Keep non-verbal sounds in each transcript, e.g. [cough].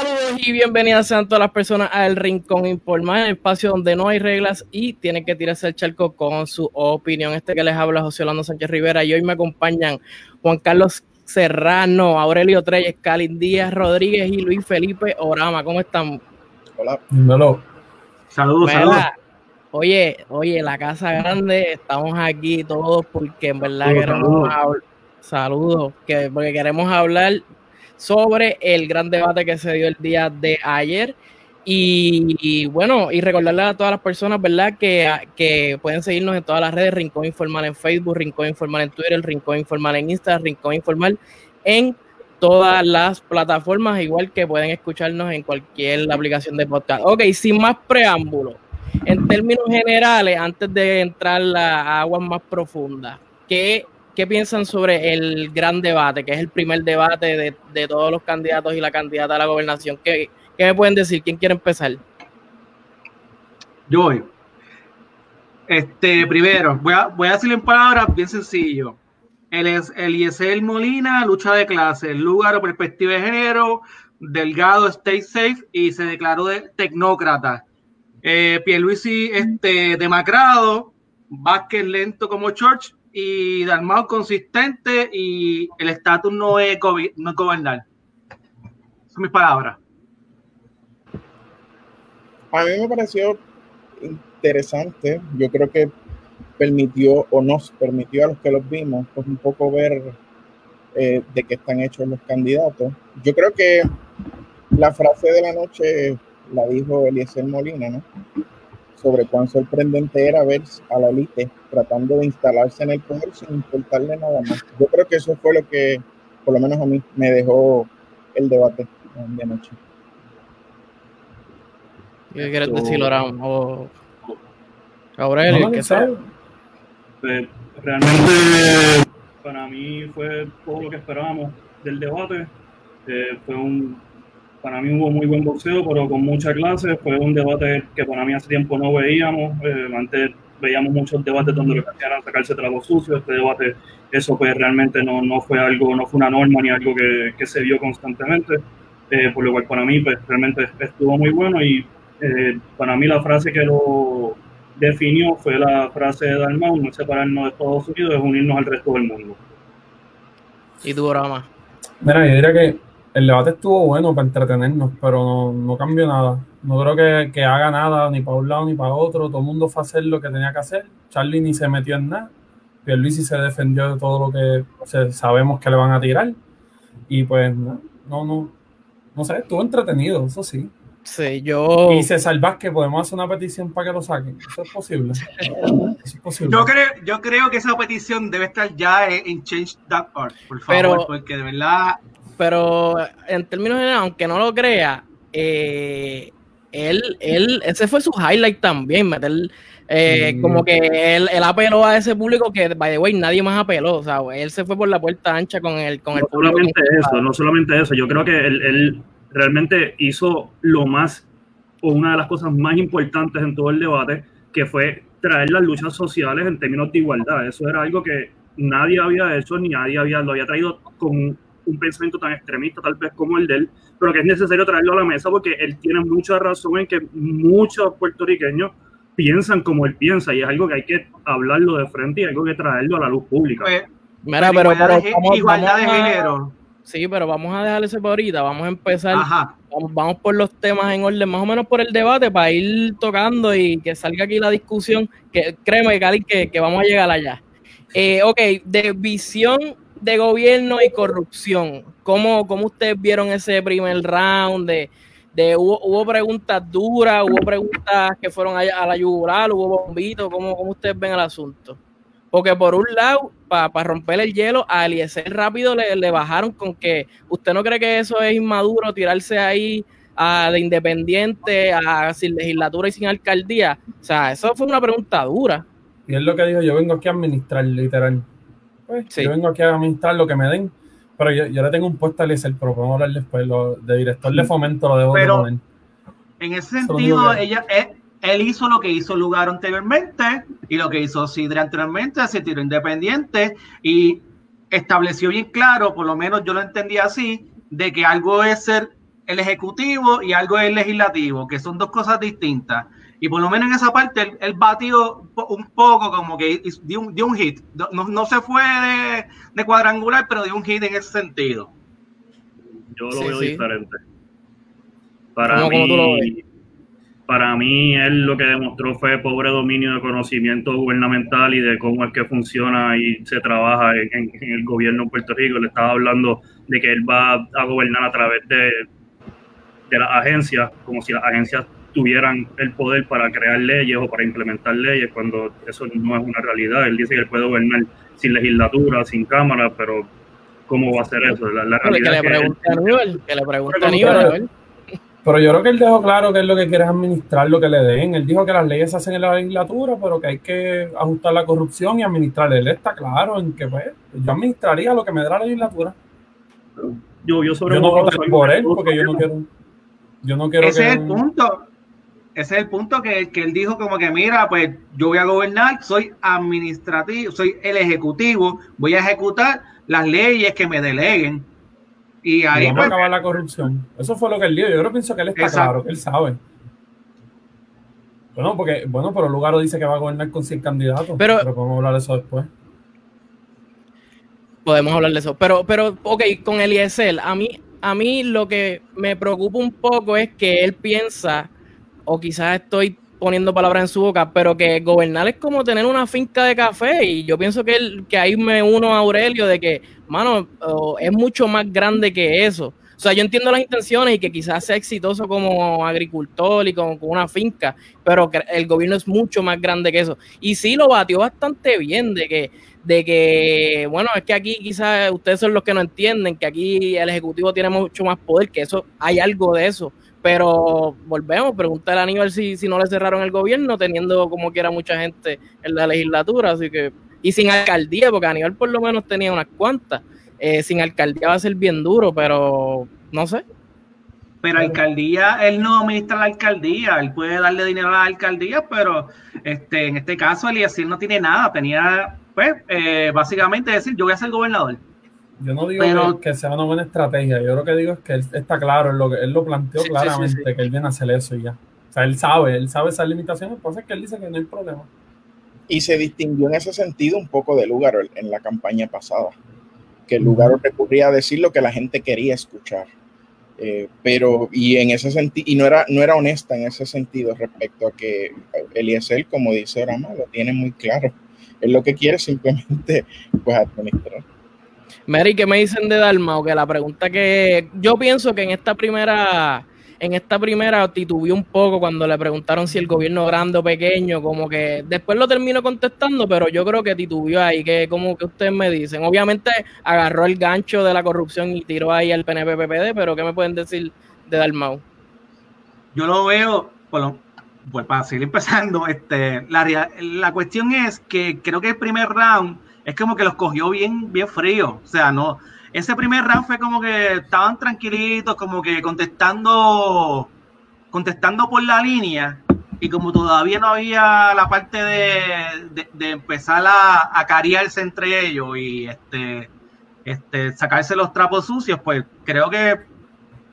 Saludos y bienvenidas a todas las personas al Rincón Informal, el espacio donde no hay reglas y tienen que tirarse el charco con su opinión. Este que les habla José Orlando Sánchez Rivera y hoy me acompañan Juan Carlos Serrano, Aurelio Treyes, Calin Díaz Rodríguez y Luis Felipe Orama. ¿Cómo están? Hola. Saludos, saludos. Oye, oye, la casa grande, estamos aquí todos porque en verdad queremos hablar. Saludos, que, porque queremos hablar sobre el gran debate que se dio el día de ayer. Y, bueno, y recordarle a todas las personas, ¿verdad? Que, que, pueden seguirnos en todas las redes, Rincón Informal en Facebook, Rincón Informal en Twitter, Rincón Informal en Instagram, Rincón Informal en todas las plataformas, igual que pueden escucharnos en cualquier aplicación de podcast. Ok, sin más preámbulo, en términos generales, antes de entrar a aguas más profundas, ¿qué ¿qué piensan sobre el gran debate, que es el primer debate de, todos los candidatos y la candidata a la gobernación? ¿Qué, me pueden decir? ¿Quién quiere empezar? Yo voy. Este, primero, voy a, voy a decirle en palabras bien sencillo. El es Eliezer Molina, lucha de clase, lugar o perspectiva de género, delgado, stay safe y se declaró de tecnócrata. Eh, Pierluisi, este, demacrado, Vázquez lento como Church y Dalmau consistente y el estatus no es, no gobernar. Son mis palabras. A mí me pareció interesante. Yo creo que permitió o nos permitió a los que los vimos, pues un poco ver eh, de qué están hechos los candidatos. Yo creo que la frase de la noche la dijo Eliezer Molina, ¿no? Sobre cuán sorprendente era ver a la élite tratando de instalarse en el poder sin importarle nada más. Yo creo que eso fue lo que, por lo menos a mí, me dejó el debate de anoche. ¿Qué quieres decir, Loran? O Aurelio, ¿qué sabe? Pues, realmente, para mí fue todo lo que esperábamos del debate. Eh, fue un para mí hubo muy buen boxeo, pero con mucha clase. Fue un debate que para mí hace tiempo no veíamos. Eh, antes veíamos muchos debates donde lo que hacían era sacarse tragos sucios. Este debate, eso pues realmente no, no fue algo, no fue una norma ni algo que, que se vio constantemente. Eh, por lo cual para mí pues realmente estuvo muy bueno y eh, para mí la frase que lo definió fue la frase de Dalmau, no separarnos de Estados Unidos, es unirnos al resto del mundo. ¿Y tu drama? Mira, yo diría que el debate estuvo bueno para entretenernos, pero no, cambió nada. No creo que, haga nada ni para un lado ni para otro. Todo el mundo fue a hacer lo que tenía que hacer. Charlie ni se metió en nada. Pierluisi se defendió de todo lo que sabemos que le van a tirar. Y pues no, no, no, no sé, estuvo entretenido, eso sí. Sí, yo. Y César Vázquez, podemos hacer una petición para que lo saquen. Eso es posible. [laughs] Eso es posible. Yo creo, yo creo que esa petición debe estar ya en Change.org, por favor, porque de verdad pero en términos generales, aunque no lo crea, eh, él, él, ese fue su highlight también, meter eh, como que él, él, apeló a ese público que, by the way, nadie más apeló, o sea, él se fue por la puerta ancha con el, con no el público. Solamente eso, no solamente eso, yo creo que él, él, realmente hizo lo más, o una de las cosas más importantes en todo el debate, que fue traer las luchas sociales en términos de igualdad. Eso era algo que nadie había hecho, ni nadie había, lo había traído con un pensamiento tan extremista tal vez como el de él, pero que es necesario traerlo a la mesa porque él tiene mucha razón en que muchos puertorriqueños piensan como él piensa y es algo que hay que hablarlo de frente y algo que traerlo a la luz pública. Pues, Mira, pero, igualdad de género. Sí, pero vamos a dejar ese por ahorita, vamos a empezar, vamos, por los temas en orden, más o menos por el debate, para ir tocando y que salga aquí la discusión, que créeme, Cali, que, que vamos a llegar allá. Eh, ok, de visión de gobierno y corrupción. ¿Cómo, cómo ustedes vieron ese primer round? De, de hubo, preguntas duras, hubo preguntas que fueron a, la yugular, hubo bombitos. ¿Cómo, ¿Cómo ustedes ven el asunto? Porque por un lado, para romper el hielo, a Eliezer rápido le, bajaron con que usted no cree que eso es inmaduro, tirarse ahí a, de independiente, a sin legislatura y sin alcaldía. O sea, eso fue una pregunta dura. Y es lo que dijo, yo vengo aquí a administrar, literal. Pues, yo vengo aquí a administrar lo que me den, pero yo, yo le tengo un puesto a Eliezer, pero podemos hablar después. Lo, de director de fomento lo debo pero, de En ese sentido, ella, él, hizo lo que hizo Lugar anteriormente y lo que hizo Sidre anteriormente, se tiró independiente y estableció bien claro, por lo menos yo lo entendí así, de que algo es ser el ejecutivo y algo es el legislativo, que son dos cosas distintas. Y por lo menos en esa parte él, batió un poco como que dio un, dio un hit. No, no, se fue de, de, cuadrangular, pero dio un hit en ese sentido. Yo lo veo diferente. Para mí, para mí, él lo que demostró fue pobre dominio de conocimiento gubernamental y de cómo es que funciona y se trabaja en, el gobierno de Puerto Rico. Le estaba hablando de que él va a gobernar a través de, de las agencias, como si las agencias tuvieran el poder para crear leyes o para implementar leyes, cuando eso no es una realidad. Él dice que él puede gobernar sin legislatura, sin cámara, pero ¿cómo va a ser eso? La, realidad que le pregunte a Aníbal, que le pregunte a Aníbal. Pero yo creo que él dejó claro que es lo que quiere es administrar lo que le den. Él dijo que las leyes se hacen en la legislatura, pero que hay que ajustar la corrupción y administrar. Él está claro en que pues, yo administraría lo que me da la legislatura. Yo, yo, sobre yo no por él porque yo no quiero. Yo no quiero Ese es el punto. Ese es el punto que, que él dijo como que mira, pues yo voy a gobernar, soy administrativo, soy el ejecutivo, voy a ejecutar las leyes que me deleguen y ahí vamos a pues, acabar la corrupción. Eso fue lo que él dijo. Yo creo pienso que él está claro, que él sabe. Bueno, porque, bueno, pero Lugaro dice que va a gobernar con 100 candidatos. Pero, podemos hablar de eso después. Podemos hablar de eso. Pero, pero, ok, con Eliezer, a mí, a mí lo que me preocupa un poco es que él piensa, o quizás estoy poniendo palabras en su boca, pero que gobernar es como tener una finca de café y yo pienso que, él, que ahí me uno a Aurelio de que, mano, es mucho más grande que eso. O sea, yo entiendo las intenciones y que quizás sea exitoso como agricultor y como con una finca, pero el gobierno es mucho más grande que eso. Y sí lo batió bastante bien de que, de que, bueno, es que aquí quizás ustedes son los que no entienden, que aquí el Ejecutivo tiene mucho más poder, que eso hay algo de eso pero volvemos, preguntar a Aníbal si, si no le cerraron el gobierno, teniendo como quiera mucha gente en la legislatura, así que, y sin alcaldía, porque Aníbal por lo menos tenía unas cuantas. Eh, sin alcaldía va a ser bien duro, pero no sé. Pero alcaldía, él no administra la alcaldía, él puede darle dinero a la alcaldía, pero este, en este caso Eliezer no tiene nada, tenía, pues, eh, básicamente decir, yo voy a ser gobernador. Yo no digo que, sea una buena estrategia, yo lo que digo es que él está claro, lo él lo planteó claramente, que él viene a hacer eso y ya. O sea, él sabe, él sabe esas limitaciones, pues es que él dice que no hay problema. Y se distinguió en ese sentido un poco de lugar en la campaña pasada, que el lugar recurría a decir lo que la gente quería escuchar. Eh, pero, y en ese sentido, y no era, no era honesta en ese sentido respecto a que Eliezer, como dice Rama, lo tiene muy claro. Él lo que quiere simplemente, pues, administrar. Mary, ¿qué me dicen de Dalmao? Que la pregunta que yo pienso que en esta primera, en esta primera titubeó un poco cuando le preguntaron si el gobierno grande o pequeño, como que después lo termino contestando, pero yo creo que titubeó ahí, que como que ustedes me dicen. Obviamente agarró el gancho de la corrupción y tiró ahí al PNP-PPD, pero ¿qué me pueden decir de Dalmau? Yo lo veo, bueno, pues para seguir empezando, este, la, la cuestión es que creo que el primer round es como que los cogió bien, bien frío. O sea, no. Ese primer round fue como que estaban tranquilitos, como que contestando, contestando por la línea. Y como todavía no había la parte de, de, empezar a, a cariarse entre ellos y este, este, sacarse los trapos sucios, pues creo que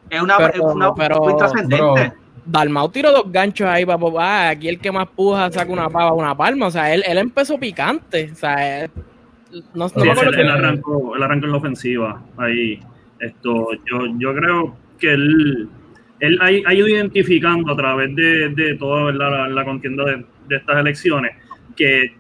es una, una muy trascendente. Dalmau tiró dos ganchos ahí para ah, aquí el que más puja saca una pava, una palma. O sea, él, él empezó picante. O sea, no, no él, arrancó, en la ofensiva ahí. Esto, yo, yo creo que él, él ha, ido identificando a través de, toda la, contienda de, estas elecciones que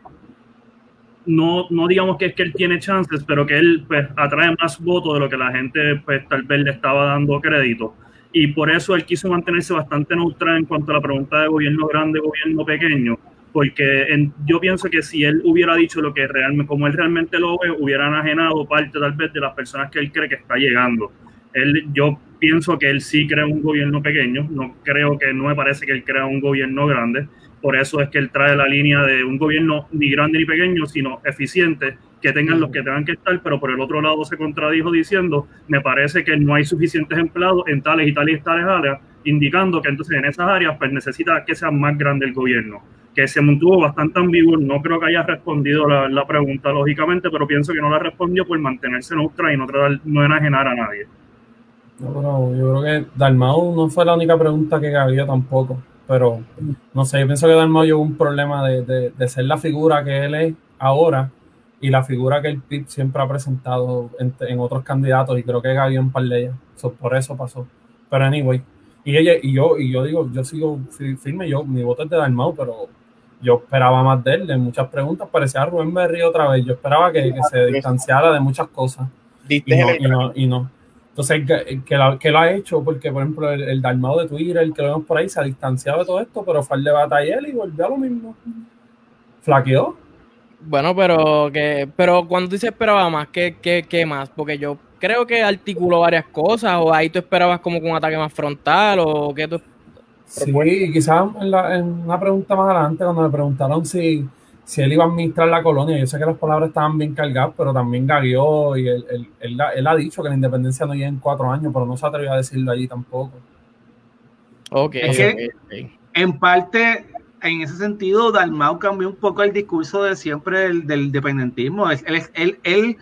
no, no digamos que es que él tiene chances, pero que él pues atrae más votos de lo que la gente pues tal vez le estaba dando crédito. Y por eso él quiso mantenerse bastante neutral en cuanto a la pregunta de gobierno grande, gobierno pequeño, porque yo pienso que si él hubiera dicho lo que realmente, como él realmente lo ve, hubieran ajenado parte tal vez de las personas que él cree que está llegando. Él, yo pienso que él sí crea un gobierno pequeño, no creo que, no me parece que él crea un gobierno grande, por eso es que él trae la línea de un gobierno ni grande ni pequeño, sino eficiente, que tengan los que tengan que estar, pero por el otro lado se contradijo diciendo, me parece que no hay suficientes empleados en tales y tales y tales áreas, indicando que entonces en esas áreas pues necesita que sea más grande el gobierno que se mantuvo bastante ambiguo. No creo que haya respondido la, pregunta, lógicamente, pero pienso que no la respondió por mantenerse neutral y no, tratar, no enajenar a nadie. No, pero yo creo que Dalmau no fue la única pregunta que había tampoco. Pero no sé, yo pienso que Dalmau llevó un problema de, de, ser la figura que él es ahora y la figura que el PIB siempre ha presentado en, otros candidatos y creo que había un par de ellas. por eso pasó. Pero anyway, y ella y yo y yo digo, yo sigo firme, yo mi voto es de Dalmau, pero yo esperaba más de él, de muchas preguntas, parecía Rubén Berry otra vez, yo esperaba que, se distanciara de muchas cosas. Y no, y no, Entonces, que, lo, ha hecho, porque por ejemplo el, el Dalmau de Twitter, el que lo vemos por ahí, se ha distanciado de todo esto, pero fue al debate ayer y volvió a lo mismo. Flaqueó. Bueno, pero que, pero cuando dices esperaba más, ¿qué, qué, qué más? Porque yo creo que articuló varias cosas, o ahí tú esperabas como un ataque más frontal, o qué tú Sí, quizás en, en, una pregunta más adelante, cuando me preguntaron si, si él iba a administrar la colonia, yo sé que las palabras estaban bien cargadas, pero también gagueó y él, él, él, ha dicho que la independencia no llega en cuatro años, pero no se atrevió a decirlo allí tampoco. Ok. en parte, en ese sentido, Dalmau cambió un poco el discurso de siempre del, del independentismo. Él, él, él,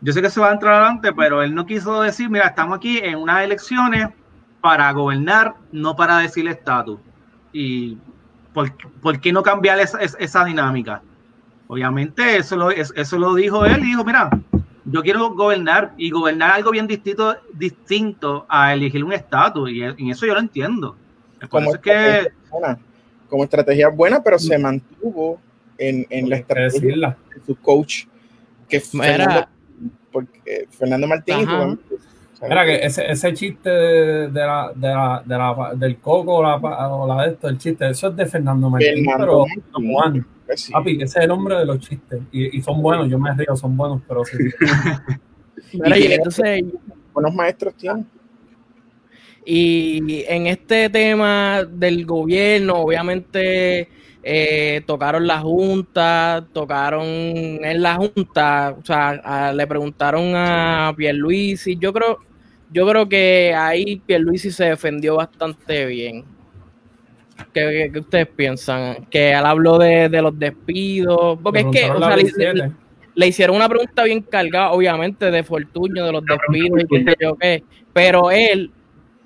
yo sé que se va a entrar adelante, pero él no quiso decir, mira, estamos aquí en unas elecciones para gobernar, no para decir estatus. Y ¿por, qué no cambiar esa, esa, dinámica? Obviamente eso lo, eso lo dijo él, dijo, mira, yo quiero gobernar y gobernar algo bien distinto, distinto a elegir un estatus, y en eso yo lo entiendo. Como, que, como estrategia buena, pero se mantuvo en, en la estrategia de su coach, que Fernando, porque Fernando Martín Mira que ese, ese chiste de, la, de, la, de la, del coco o la, o la de esto, el chiste, eso es de Fernando Martín, pero Juan. Pues Papi, ese es el nombre de los chistes. Y, y son buenos, yo me río, son buenos, pero sí. [laughs] Mira, y entonces, buenos maestros tienen. Y en este tema del gobierno, obviamente eh, tocaron la Junta, tocaron en la Junta, o sea, le preguntaron a Pierluisi, yo creo, yo creo que ahí Pierluisi se defendió bastante bien. ¿Qué, ustedes piensan? Que él habló de, los despidos, porque es que le, hicieron una pregunta bien cargada, obviamente, de Fortuño, de los despidos y qué yo qué, pero él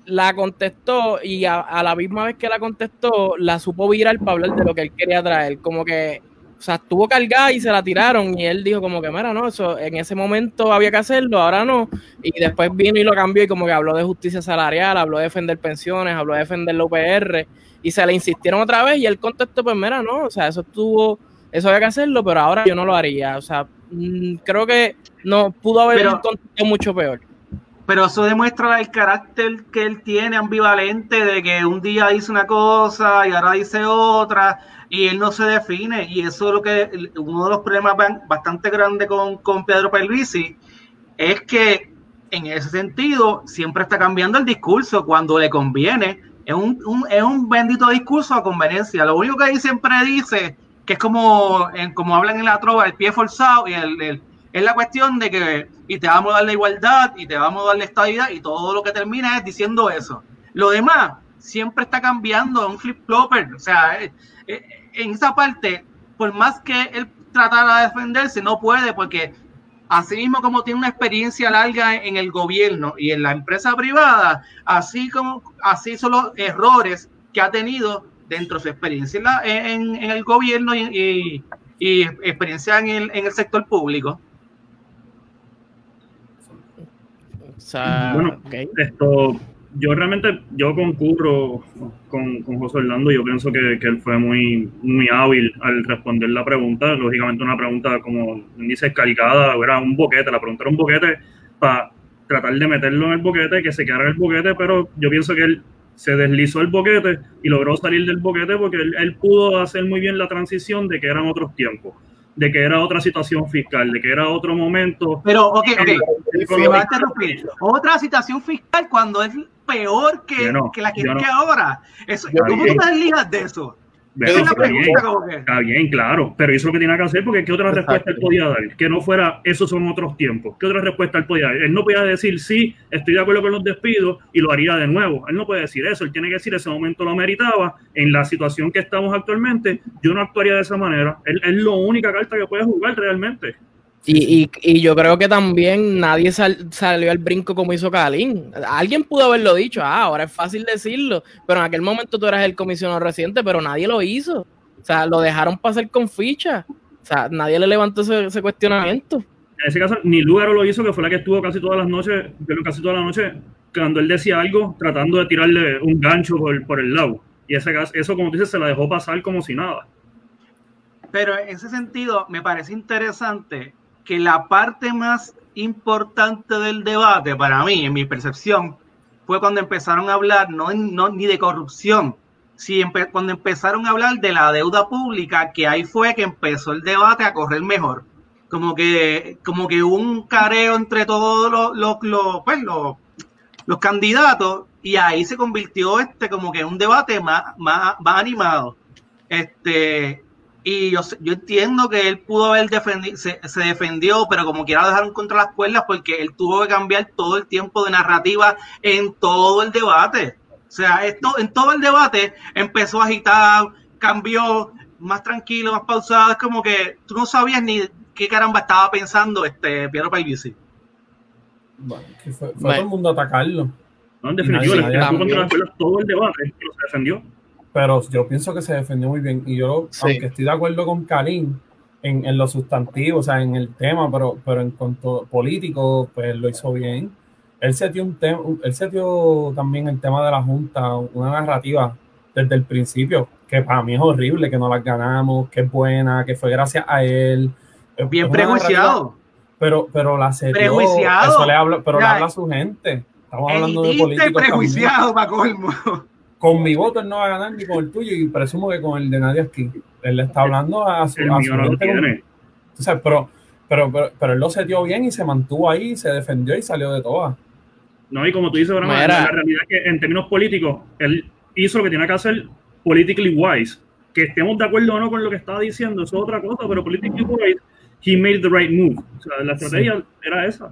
la contestó y a, la misma vez que la contestó, la supo virar para hablar de lo que él quería traer. Como que, o sea, estuvo cargada y se la tiraron y él dijo como que, mira, no, eso en ese momento había que hacerlo, ahora no. Y después vino y lo cambió y como que habló de justicia salarial, habló de defender pensiones, habló de defender la UPR y se le insistieron otra vez y él contestó, pues mira, no, o sea, eso estuvo, eso había que hacerlo, pero ahora yo no lo haría. O sea, mm, creo que no pudo haber un contexto mucho peor pero eso demuestra el carácter que él tiene ambivalente de que un día dice una cosa y ahora dice otra y él no se define y eso es lo que uno de los problemas bastante grandes con, con Pedro Pelvisi es que en ese sentido siempre está cambiando el discurso cuando le conviene es un, es un bendito discurso a conveniencia lo único que él siempre dice que es como, como hablan en la trova el pie forzado y el es la cuestión de que y te vamos a dar la igualdad y te vamos a dar la estabilidad y todo lo que termina es diciendo eso. Lo demás siempre está cambiando, un flip-flopper. O sea, eh, eh, en esa parte, por más que él tratara de defenderse, no puede porque así mismo como tiene una experiencia larga en el gobierno y en la empresa privada, así como así son los errores que ha tenido dentro de su experiencia en, el gobierno y, experiencia en el, en el sector público. bueno, esto, yo realmente, yo concurro con, con José Orlando, yo pienso que, que, él fue muy, muy hábil al responder la pregunta, lógicamente una pregunta como dice cargada, era un boquete, la pregunta era un boquete para tratar de meterlo en el boquete, que se quedara en el boquete, pero yo pienso que él se deslizó el boquete y logró salir del boquete porque él, él pudo hacer muy bien la transición de que eran otros tiempos de que era otra situación fiscal, de que era otro momento. Pero, ok, ok, Otra situación fiscal cuando es peor que, que la que que ahora. Eso, ¿Cómo tú te deslijas de eso? Está, bien, claro, pero eso es lo que tiene que hacer porque ¿qué otra respuesta él podía dar? Que no fuera, esos son otros tiempos. ¿Qué otra respuesta él podía dar? Él no podía decir, sí, estoy de acuerdo con los despidos y lo haría de nuevo. Él no puede decir eso, él tiene que decir, ese momento lo meritaba, en la situación que estamos actualmente, yo no actuaría de esa manera. Él es la única carta que puede jugar realmente. Y, y, yo creo que también nadie salió al brinco como hizo Kalin. Alguien pudo haberlo dicho, ah, ahora es fácil decirlo, pero en aquel momento tú eras el comisionado reciente, pero nadie lo hizo. O sea, lo dejaron pasar con ficha. O sea, nadie le levantó ese, cuestionamiento. En ese caso, ni Lugaro lo hizo, que fue la que estuvo casi todas las noches, pero casi toda la noche, cuando él decía algo, tratando de tirarle un gancho por, por el lado. Y ese, eso, como dices, se la dejó pasar como si nada. Pero en ese sentido, me parece interesante que la parte más importante del debate, para mí, en mi percepción, fue cuando empezaron a hablar no, no ni de corrupción, sino cuando empezaron a hablar de la deuda pública, que ahí fue que empezó el debate a correr mejor. Como que, como que hubo un careo entre todos los, los, pues, los, los candidatos y ahí se convirtió este como que un debate más, más, más animado. Este, y yo, yo entiendo que él pudo haber defendido, se, defendió, pero como quiera lo dejaron contra las cuerdas porque él tuvo que cambiar todo el tiempo de narrativa en todo el debate. O sea, esto, en todo el debate empezó a agitar, cambió, más tranquilo, más pausado. Es como que tú no sabías ni qué caramba estaba pensando este Piero Paivisi. Bueno, fue, fue todo el mundo a atacarlo. No, en definitiva, todo el debate, pero se defendió pero yo pienso que se defendió muy bien. Y yo, aunque estoy de acuerdo con Karim en, en lo sustantivo, o sea, en el tema, pero, pero en cuanto político, pues lo hizo bien. Él se dio, un él se dio también el tema de la Junta, una narrativa desde el principio, que para mí es horrible, que no las ganamos, que es buena, que fue gracias a él. Bien prejuiciado. Pero, pero la serie. Eso le habla, pero le habla a su gente. Estamos hablando de políticos. prejuiciado para colmo con mi voto él no va a ganar ni con el tuyo y presumo que con el de nadie aquí. Él le está hablando a su, a pero, pero, pero, él lo setió bien y se mantuvo ahí, se defendió y salió de todas. No, y como tú dices, la realidad es que en términos políticos, él hizo lo que tiene que hacer politically wise. Que estemos de acuerdo o no con lo que estaba diciendo, eso es otra cosa, pero politically wise, he made the right move. O sea, la estrategia era esa.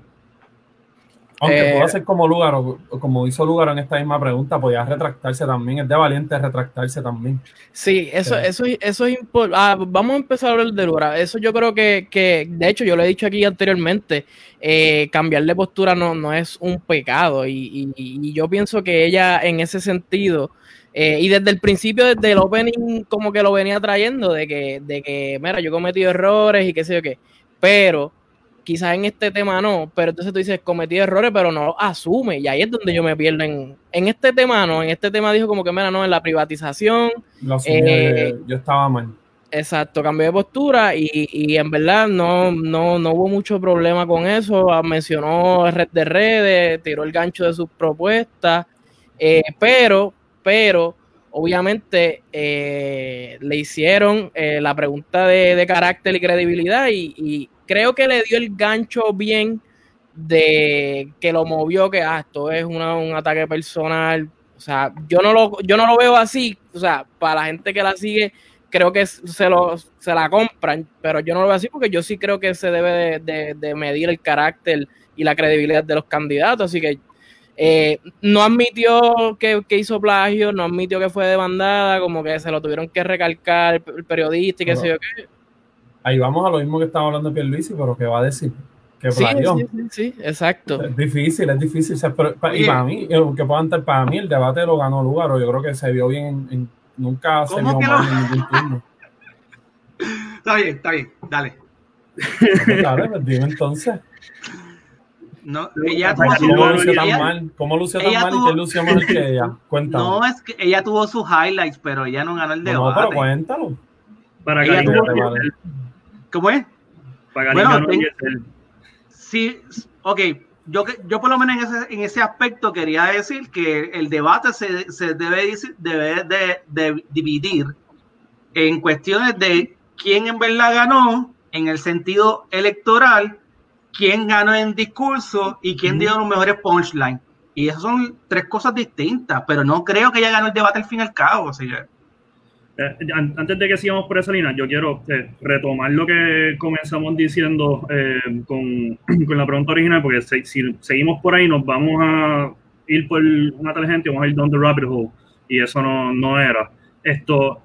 Aunque eh, pueda ser como lugar, como hizo lugar en esta misma pregunta, podía retractarse también. Es de valiente retractarse también. Sí, eso, eso, eso es importante. Ah, vamos a empezar a hablar de Lugaro. Eso yo creo que, que, de hecho, yo lo he dicho aquí anteriormente, eh, cambiar de postura no, no es un pecado. Y, y, yo pienso que ella, en ese sentido, eh, y desde el principio, desde el opening, como que lo venía trayendo, de que, de que, mira, yo he cometido errores y qué sé yo qué. Pero quizás en este tema no, pero entonces tú dices, cometí errores, pero no lo asume, y ahí es donde yo me pierdo. En, este tema no, en este tema dijo como que, mira, no, en la privatización. Eh, yo estaba mal. Exacto, cambió de postura y, y, en verdad no, no, no hubo mucho problema con eso. Ah, mencionó red de redes, tiró el gancho de sus propuestas, eh, pero, pero, obviamente eh, le hicieron la pregunta de, de, carácter y credibilidad y, creo que le dio el gancho bien de que lo movió, que ah, esto es un ataque personal. O sea, yo no lo, yo no lo veo así. O sea, para la gente que la sigue, creo que se, lo, se la compran, pero yo no lo veo así porque yo sí creo que se debe de, medir el carácter y la credibilidad de los candidatos. Así que eh, no admitió que, hizo plagio, no admitió que fue demandada, como que se lo tuvieron que recalcar el periodista y qué sé yo qué ahí vamos a lo mismo que estaba hablando Pierluisi, pero ¿qué va a decir? Que sí, sí, sí, exacto. Es difícil, es difícil. y para mí, que puedan estar, para mí el debate lo ganó lugar, o yo creo que se vio bien, nunca se vio mal en ningún turno. [laughs] Está bien, está bien, dale. Claro, pues dime entonces. No, ella tuvo ¿Cómo lució tan mal? ¿Cómo lució tan mal y qué lució mal que ella? [laughs] Cuéntame. No, es que ella tuvo sus highlights, pero ella no ganó el debate. No, pero cuéntalo. Para ella tuvo, ¿Cómo es? bueno, sí, ok. Yo, yo por lo menos en ese, en ese aspecto quería decir que el debate se, se debe, debe de, de, dividir en cuestiones de quién en verdad ganó en el sentido electoral, quién ganó en discurso y quién dio los mejores punchlines. Y esas son tres cosas distintas, pero no creo que ella ganó el debate al fin y al cabo. O sea, eh, antes de que sigamos por esa línea, yo quiero eh, retomar lo que comenzamos diciendo eh, con, [clears throat] la pregunta original, porque si seguimos por ahí nos vamos a ir por una tangente, vamos a ir down the rabbit hole, y eso no, no era. Esto,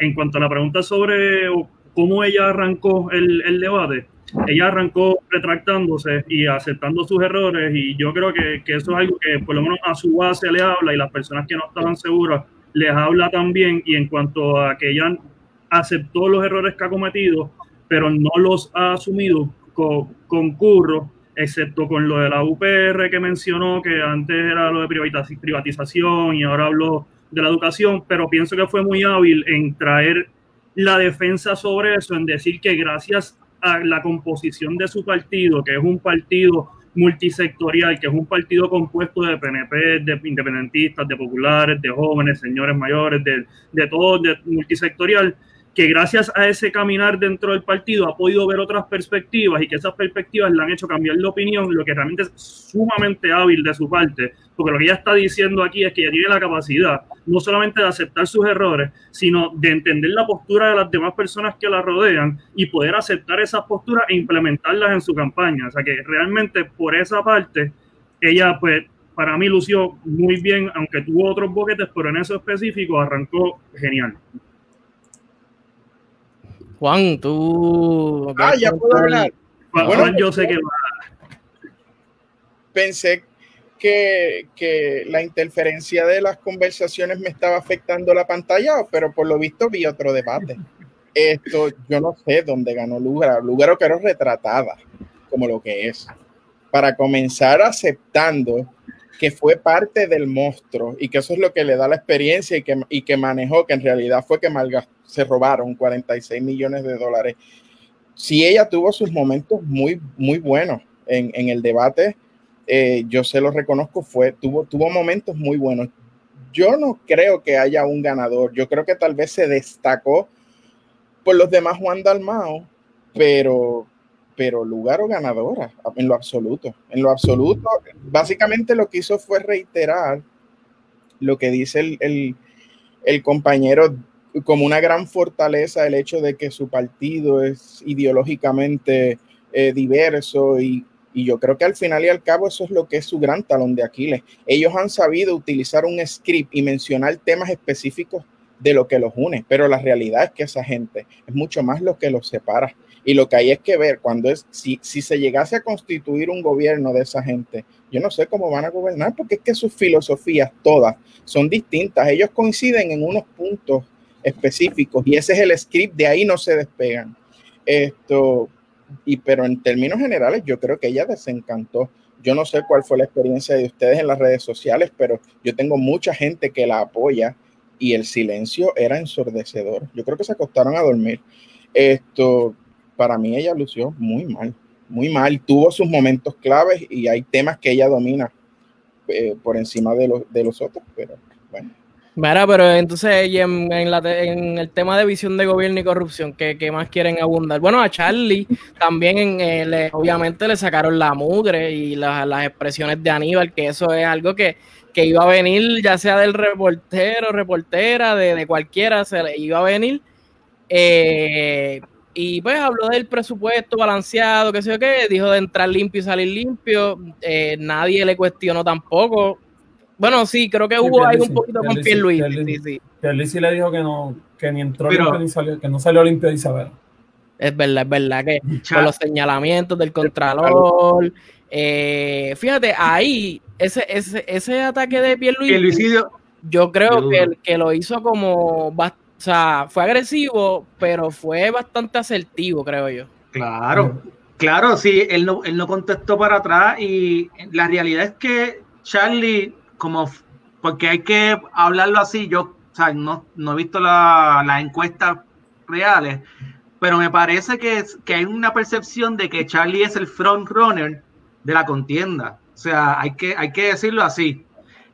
en cuanto a la pregunta sobre cómo ella arrancó el, el debate, ella arrancó retractándose y aceptando sus errores y yo creo que, que, eso es algo que por lo menos a su base le habla y las personas que no estaban seguras les habla también y en cuanto a que ella aceptó los errores que ha cometido, pero no los ha asumido, con, concurro, excepto con lo de la UPR que mencionó, que antes era lo de privatización y ahora habló de la educación, pero pienso que fue muy hábil en traer la defensa sobre eso, en decir que gracias a la composición de su partido, que es un partido multisectorial, que es un partido compuesto de PNP, de independentistas, de populares, de jóvenes, señores mayores, de, de todo, de multisectorial, que gracias a ese caminar dentro del partido ha podido ver otras perspectivas y que esas perspectivas le han hecho cambiar de opinión, lo que realmente es sumamente hábil de su parte, porque lo que ella está diciendo aquí es que ella tiene la capacidad no solamente de aceptar sus errores, sino de entender la postura de las demás personas que la rodean y poder aceptar esas posturas e implementarlas en su campaña. O sea que realmente por esa parte, ella pues para mí lució muy bien, aunque tuvo otros boquetes, pero en eso específico arrancó genial. Juan, tú. Ah, ya puedo hablar. Bueno, yo sé que Pensé que, que, la interferencia de las conversaciones me estaba afectando la pantalla, pero por lo visto vi otro debate. Esto, yo no sé dónde ganó Lugar. Lugar que era retratada como lo que es. Para comenzar aceptando que fue parte del monstruo y que eso es lo que le da la experiencia y que, y que manejó, que en realidad fue que se robaron 46 millones de dólares. Si ella tuvo sus momentos muy, muy buenos en, en el debate, eh, yo se lo reconozco, fue, tuvo, tuvo momentos muy buenos. Yo no creo que haya un ganador, yo creo que tal vez se destacó por los demás Juan Dalmao, pero pero lugar o ganadora, en lo absoluto. En lo absoluto, básicamente lo que hizo fue reiterar lo que dice el, el, compañero como una gran fortaleza el hecho de que su partido es ideológicamente eh, diverso y, y, yo creo que al final y al cabo eso es lo que es su gran talón de Aquiles. Ellos han sabido utilizar un script y mencionar temas específicos de lo que los une, pero la realidad es que esa gente es mucho más lo que los separa. Y lo que hay es que ver cuando es, si, si se llegase a constituir un gobierno de esa gente, yo no sé cómo van a gobernar, porque es que sus filosofías todas son distintas. Ellos coinciden en unos puntos específicos y ese es el script, de ahí no se despegan. Esto, y pero en términos generales, yo creo que ella desencantó. Yo no sé cuál fue la experiencia de ustedes en las redes sociales, pero yo tengo mucha gente que la apoya y el silencio era ensordecedor. Yo creo que se acostaron a dormir. Esto, para mí ella lució muy mal, muy mal. Tuvo sus momentos claves y hay temas que ella domina eh, por encima de los, de los otros, pero bueno. Mira, pero entonces en, en, el tema de visión de gobierno y corrupción, ¿qué, qué más quieren abundar? Bueno, a Charlie también en, eh, obviamente le sacaron la mugre y las expresiones de Aníbal, que eso es algo que, que iba a venir, ya sea del reportero, reportera, de, de cualquiera, se le iba a venir. Eh, y pues habló del presupuesto balanceado, qué sé yo qué, dijo de entrar limpio y salir limpio, eh, nadie le cuestionó tampoco. Bueno, sí, creo que hubo ahí un poquito con Pierluisi. Sí, sí. sí le dijo que no, que ni entró limpio ni salió, que no salió limpio de Isabel. Es verdad, es verdad que con los señalamientos del contralor. Eh, fíjate, ahí, ese, ese, ese ataque de Pierluisi, yo creo que, que lo hizo como bastante o sea, fue agresivo, pero fue bastante asertivo, creo yo. Claro, claro, sí, él no, él no contestó para atrás y la realidad es que Charlie, como, porque hay que hablarlo así, yo o sea, no, no he visto las la encuestas reales, pero me parece que, que hay una percepción de que Charlie es el front runner de la contienda. O sea, hay que, hay que decirlo así.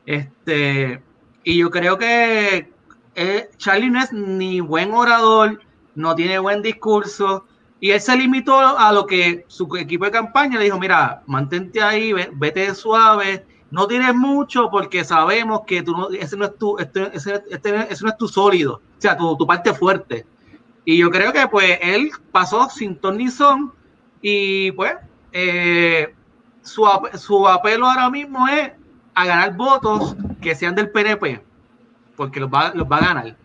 Este, y yo creo que, eh, Charlie no es ni buen orador, no tiene buen discurso, y él se limitó a lo que su equipo de campaña le dijo, mira, mantente ahí, vete suave, no tienes mucho porque sabemos que tú ese no es tu, este, ese, este, no es tu sólido, o sea, tu, tu, parte fuerte. Y yo creo que pues él pasó sin ton son y pues eh, su, su apelo ahora mismo es a ganar votos que sean del PNP porque los va, los va a ganar.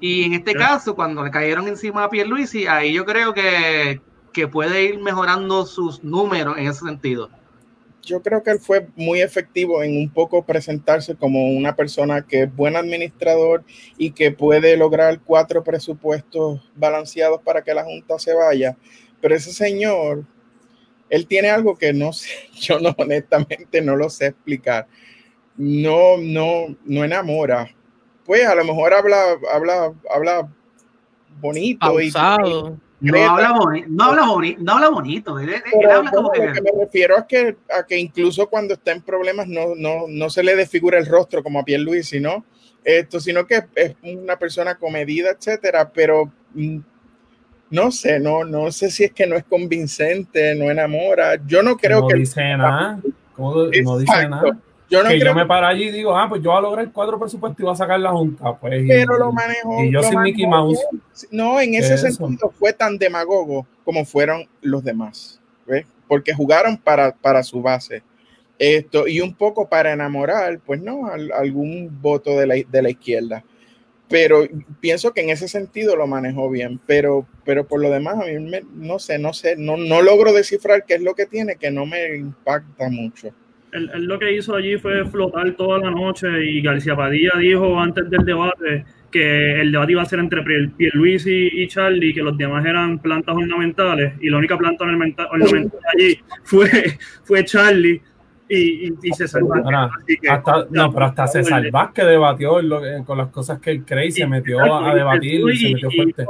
Y en este caso, cuando le cayeron encima a Pierluisi, ahí yo creo que, que puede ir mejorando sus números en ese sentido? Yo creo que él fue muy efectivo en un poco presentarse como una persona que es buen administrador y que puede lograr cuatro presupuestos balanceados para que la Junta se vaya. Pero ese señor, él tiene algo que no sé, [laughs] yo no honestamente no lo sé explicar. No, no, no enamora. Pues a lo mejor habla, habla, habla bonito y no habla, bonito, no habla bonito, no habla bonito. Él, habla como que... Me refiero es que, a que incluso cuando está en problemas no, no, no se le desfigura el rostro como a Luis sino esto, sino que es una persona comedida, etcétera, pero mm, no sé, no, no sé si es que no es convincente, no enamora. Yo no creo no que. Dice nada. no dice nada. Yo no que yo me paro allí y digo, ah, pues yo voy a lograr cuatro presupuestos y voy a sacar la junta. Pues, pero lo manejó. Y yo soy Mickey Mouse. No, en ese sentido fue tan demagogo como fueron los demás. ¿ves? Porque jugaron para, para su base. Esto, y un poco para enamorar, pues no, algún voto de la, de la izquierda pero pienso que en ese sentido lo manejó bien, pero, pero por lo demás a mí me, no sé, no sé, no, no logro descifrar qué es lo que tiene que no me impacta mucho. Él, lo que hizo allí fue flotar toda la noche y García Padilla dijo antes del debate que el debate iba a ser entre Pierluisi y, y Charlie, que los demás eran plantas ornamentales y la única planta ornamental, ornamental allí fue, fue Charlie y, y, se salvó. hasta, no, pero hasta se salvó que debatió con las cosas que él cree y se metió a, debatir y, se metió fuerte.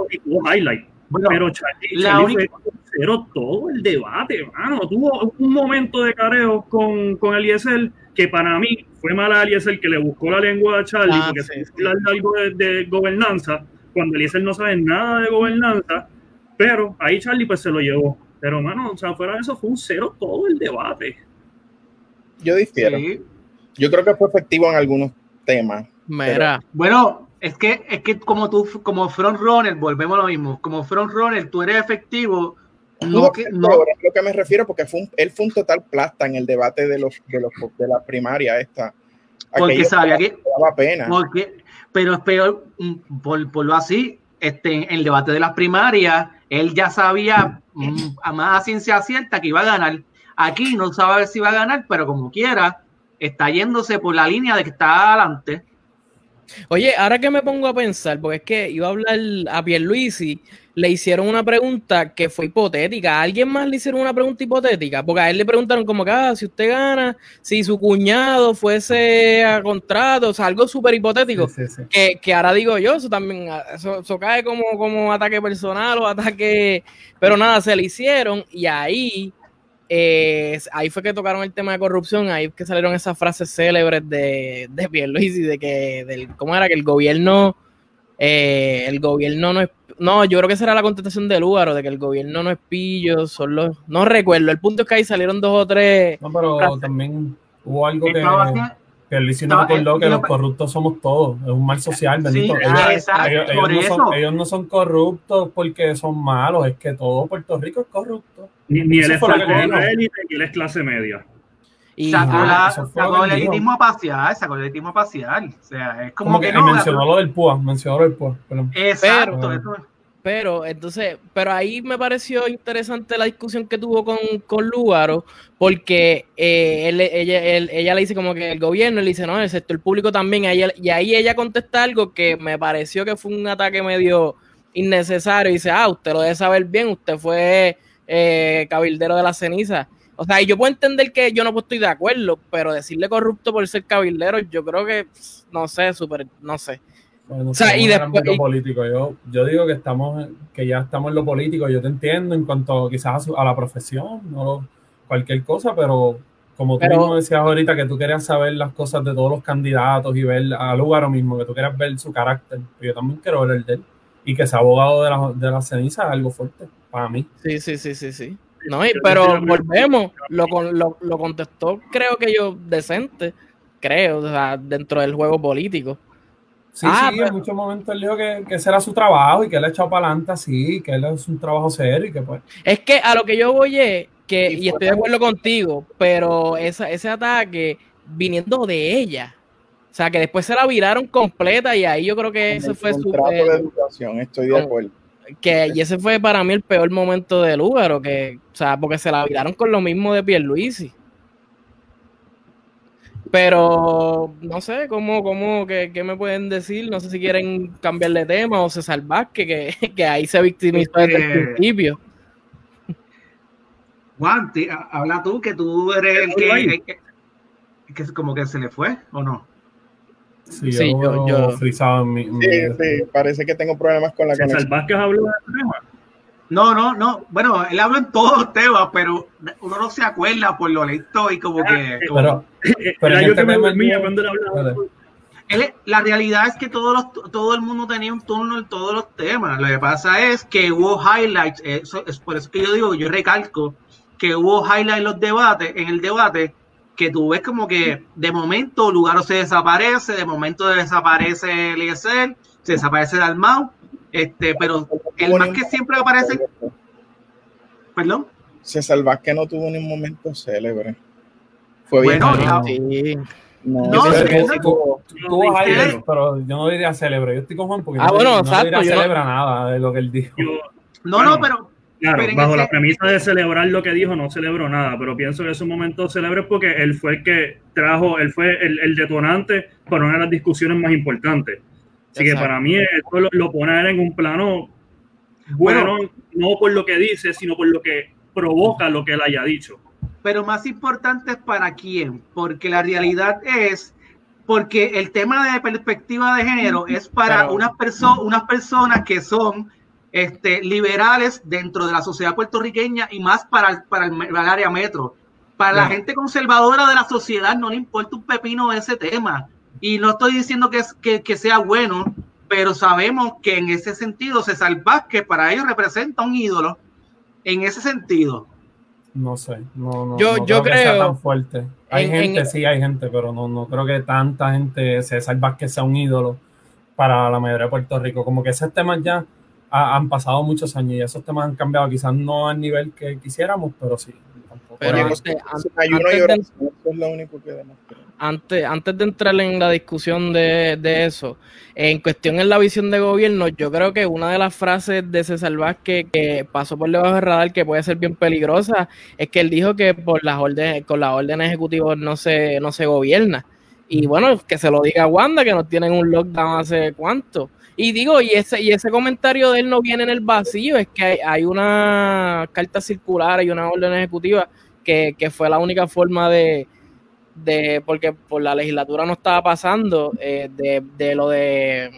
highlight. Pero Charlie, Charlie fue cero todo el debate, hermano. Tuvo un momento de careo con, con Eliezer que para mí fue mala Eliezer que le buscó la lengua a Charlie ah, porque se hablar algo de, de, gobernanza cuando Eliezer no sabe nada de gobernanza, pero ahí Charlie pues se lo llevó. Pero, hermano, o sea, fuera de eso fue un cero todo el debate yo difiero. Yo creo que fue efectivo en algunos temas. Bueno, es que, es que como tú, como frontrunner, volvemos a lo mismo. Como frontrunner, tú eres efectivo. No, que, no. lo que me refiero, porque fue él fue un total plasta en el debate de los de, los, de la primaria esta. Porque sabía que daba pena. Porque, pero es peor, mm, por, por lo así, este, en el debate de las primarias, él ya sabía mm, a más ciencia cierta que iba a ganar. Aquí no sabe si va a ganar, pero como quiera, está yéndose por la línea de que está adelante. Oye, ahora que me pongo a pensar, porque es que iba a hablar a Pierluisi, le hicieron una pregunta que fue hipotética. ¿A alguien más le hicieron una pregunta hipotética? Porque a él le preguntaron como que, ah, si usted gana, si su cuñado fuese a contrato, o sea, algo súper hipotético. Que, que, ahora digo yo, eso también, eso, eso, cae como, como ataque personal o ataque... Pero nada, se le hicieron y ahí eh, ahí fue que tocaron el tema de corrupción, ahí que salieron esas frases célebres de, de Pierluisi, de que, del, ¿cómo era? Que el gobierno, eh, el gobierno no es, no, yo creo que será la contestación del Lúgaro, de que el gobierno no es pillo, son los, no recuerdo, el punto es que ahí salieron dos o tres. No, pero también hubo algo que que él no recordó que los corruptos somos todos, es un mal social, bendito. ellos, no son, corruptos porque son malos, es que todo Puerto Rico es corrupto. Ni, ni él es élite, ni él es clase media. Y sacó, el elitismo a pasear, sacó el elitismo a pasear. O sea, es como, que, no, mencionó lo del PUA, mencionó lo del PUA. Exacto, pero entonces, pero ahí me pareció interesante la discusión que tuvo con, con Lugaro, porque eh, ella, le dice como que el gobierno le dice, no, el sector público también, y ahí ella contesta algo que me pareció que fue un ataque medio innecesario, y dice, ah, usted lo debe saber bien, usted fue eh, cabildero de la ceniza. O sea, yo puedo entender que yo no estoy de acuerdo, pero decirle corrupto por ser cabildero, yo creo que, no sé, súper, no sé o sea, y después, político. Yo, yo digo que estamos, que ya estamos en lo político. Yo te entiendo en cuanto quizás a, la profesión, no cualquier cosa, pero como tú mismo decías ahorita que tú querías saber las cosas de todos los candidatos y ver al lugar mismo, que tú querías ver su carácter. Yo también quiero ver el de él. Y que sea abogado de la, de la ceniza es algo fuerte para mí. Sí, sí, sí, sí, sí. No, pero volvemos, lo, lo, lo contestó creo que yo decente, creo, o sea, dentro del juego político. Sí, ah, sí, en muchos momentos él dijo que, que ese era su trabajo y que él ha echado para adelante así, que él es un trabajo serio y que pues. Es que a lo que yo voy es que, y, estoy de acuerdo contigo, pero esa, ese ataque viniendo de ella. O sea, que después se la viraron completa y ahí yo creo que eso fue su. de educación, estoy de acuerdo. Que y ese fue para mí el peor momento de Lugaro, que, o sea, porque se la viraron con lo mismo de Pierluisi. Pero no sé, ¿cómo, cómo, qué, qué, me pueden decir? No sé si quieren cambiar de tema o César Vázquez, que, [laughs] que ahí se victimizó desde el principio. Juan, habla tú, que tú eres el que, que, que, como que se le fue, ¿o no? Sí, sí yo, yo, yo mi, sí, sí, parece que tengo problemas con la conexión. Vázquez habló de tema? No, no, no. Bueno, él habla en todos los temas, pero uno no se acuerda por lo lento y como que. Como... Pero, [laughs] pero yo que me dormía cuando él hablaba. Él, la realidad es que todos los, todo el mundo tenía un turno en todos los temas. Lo que pasa es que hubo highlights. Eso, es por eso que yo digo, yo recalco que hubo highlights en los debates, en el debate, que tú ves como que de momento Lugaro se desaparece, de momento desaparece Eliezer, se desaparece Dalmau, este, pero el más que siempre aparece. Perdón. César que no tuvo ni un momento célebre. Fue bueno, bien. No, no, pero yo no diría célebre. Yo estoy con Juan porque ah, bueno, no, diría celebra nada de lo que él dijo. no, no, pero Claro, bajo la premisa de celebrar lo que dijo, no celebró nada, pero pienso que es un momento célebre porque él fue el que trajo, él fue el, el detonante para una de las discusiones más importantes. Así que para mí esto lo, lo pone en un plano bueno, no por lo que dice, sino por lo que provoca lo que él haya dicho. Pero más importante es para quién, porque la realidad es porque el tema de perspectiva de género es para unas, perso unas personas que son este, liberales dentro de la sociedad puertorriqueña y más para, para el, área metro. Para la gente conservadora de la sociedad no le importa un pepino ese tema. Y no estoy diciendo que, es, que, que sea bueno, pero sabemos que en ese sentido César Vázquez para ellos representa un ídolo. En ese sentido. No sé, no, no, yo, yo creo, que sea tan fuerte. Hay gente, sí, hay gente, pero no, no creo que tanta gente, César Vázquez sea un ídolo para la mayoría de Puerto Rico. Como que ese tema ya han pasado muchos años y esos temas han cambiado, quizás no al nivel que quisiéramos, pero sí. antes, antes, de entrar en la discusión de, eso, en cuestión en la visión de gobierno, yo creo que una de las frases de César Vázquez que pasó por debajo del radar, que puede ser bien peligrosa, es que él dijo que por las órdenes, con las órdenes ejecutivas no se, no se gobierna. Y bueno, que se lo diga Wanda, que nos tienen un lockdown hace cuánto. Y digo, y ese, y ese comentario de él no viene en el vacío, es que hay, una carta circular y una orden ejecutiva que, fue la única forma de, de, porque por la legislatura no estaba pasando, eh, de, lo de,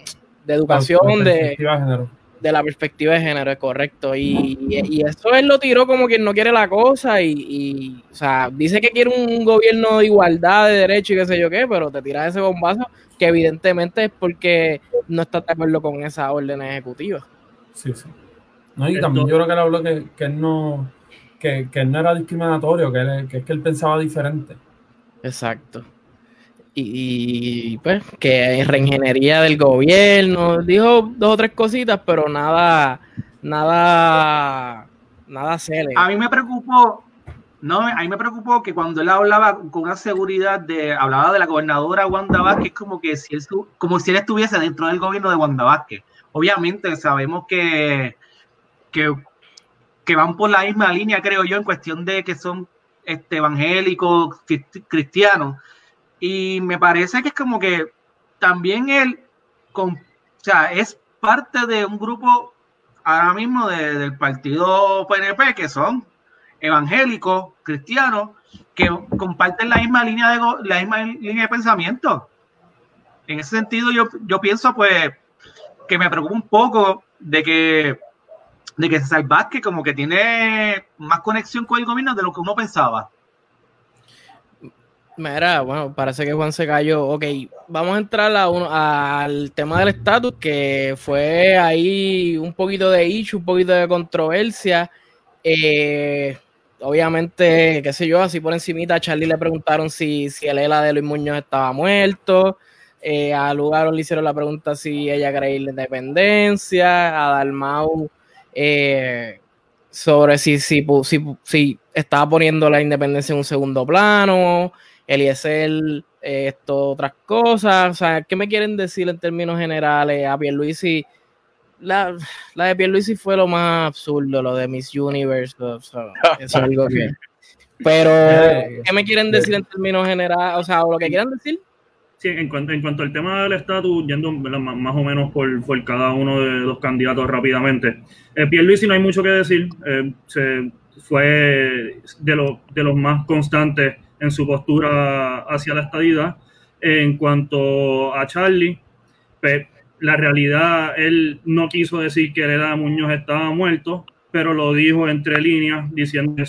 educación, de, de la perspectiva de género, es correcto. Y, y, eso él lo tiró como quien no quiere la cosa y, y, o sea, dice que quiere un gobierno de igualdad, de derecho y qué sé yo qué, pero te tiras ese bombazo que evidentemente es porque no está de acuerdo con esa orden ejecutiva. Sí, sí. No, y también yo creo que él habló que, que él no que, que no era discriminatorio, que, que es que él pensaba diferente. Exacto. Y, pues que reingeniería del gobierno, dijo dos o tres cositas, pero nada, nada, nada serio. A mí me preocupó, no, a mí me preocupó que cuando él hablaba con una seguridad de, hablaba de la gobernadora Wanda Vázquez, como que si él, como si él estuviese dentro del gobierno de Wanda Vázquez. Obviamente sabemos que, que, que van por la misma línea, creo yo, en cuestión de que son este, evangélicos, cristianos. Y me parece que es como que también él, con, o sea, es parte de un grupo ahora mismo del partido PNP que son evangélicos, cristianos, que comparten la misma línea de, la misma línea de pensamiento. En ese sentido, yo, yo pienso, pues, que me preocupa un poco de que de que César Vázquez como que tiene más conexión con el gobierno de lo que uno pensaba. Mira, bueno, parece que Juan se cayó. Ok, vamos a entrar a uno, al tema del estatus, que fue ahí un poquito de issue, un poquito de controversia. Eh, obviamente, qué sé yo, así por encimita a Charlie le preguntaron si, si el ELA de Luis Muñoz estaba muerto. Eh, a Lugaro le hicieron la pregunta si ella creía en la independencia. A Dalmau eh, sobre si, si, si, si, estaba poniendo la independencia en un segundo plano. Eliezer, esto, otras cosas. O sea, ¿qué me quieren decir en términos generales? A Pierluisi la, la de Pierluisi fue lo más absurdo, lo de Miss Universe. [laughs] eso es algo que. Pero, ¿qué me quieren decir en términos generales? O sea, lo que quieran decir. Sí, en cuanto, en cuanto al tema del estatus, yendo más o menos por, por, cada uno de los candidatos rápidamente. Eh, Pierluisi no hay mucho que decir. Eh, se, fue de, lo, de los más constantes en su postura hacia la estadidad. En cuanto a Charlie, pues, la realidad, él no quiso decir que Hereda Muñoz estaba muerto, pero lo dijo entre líneas, diciendo que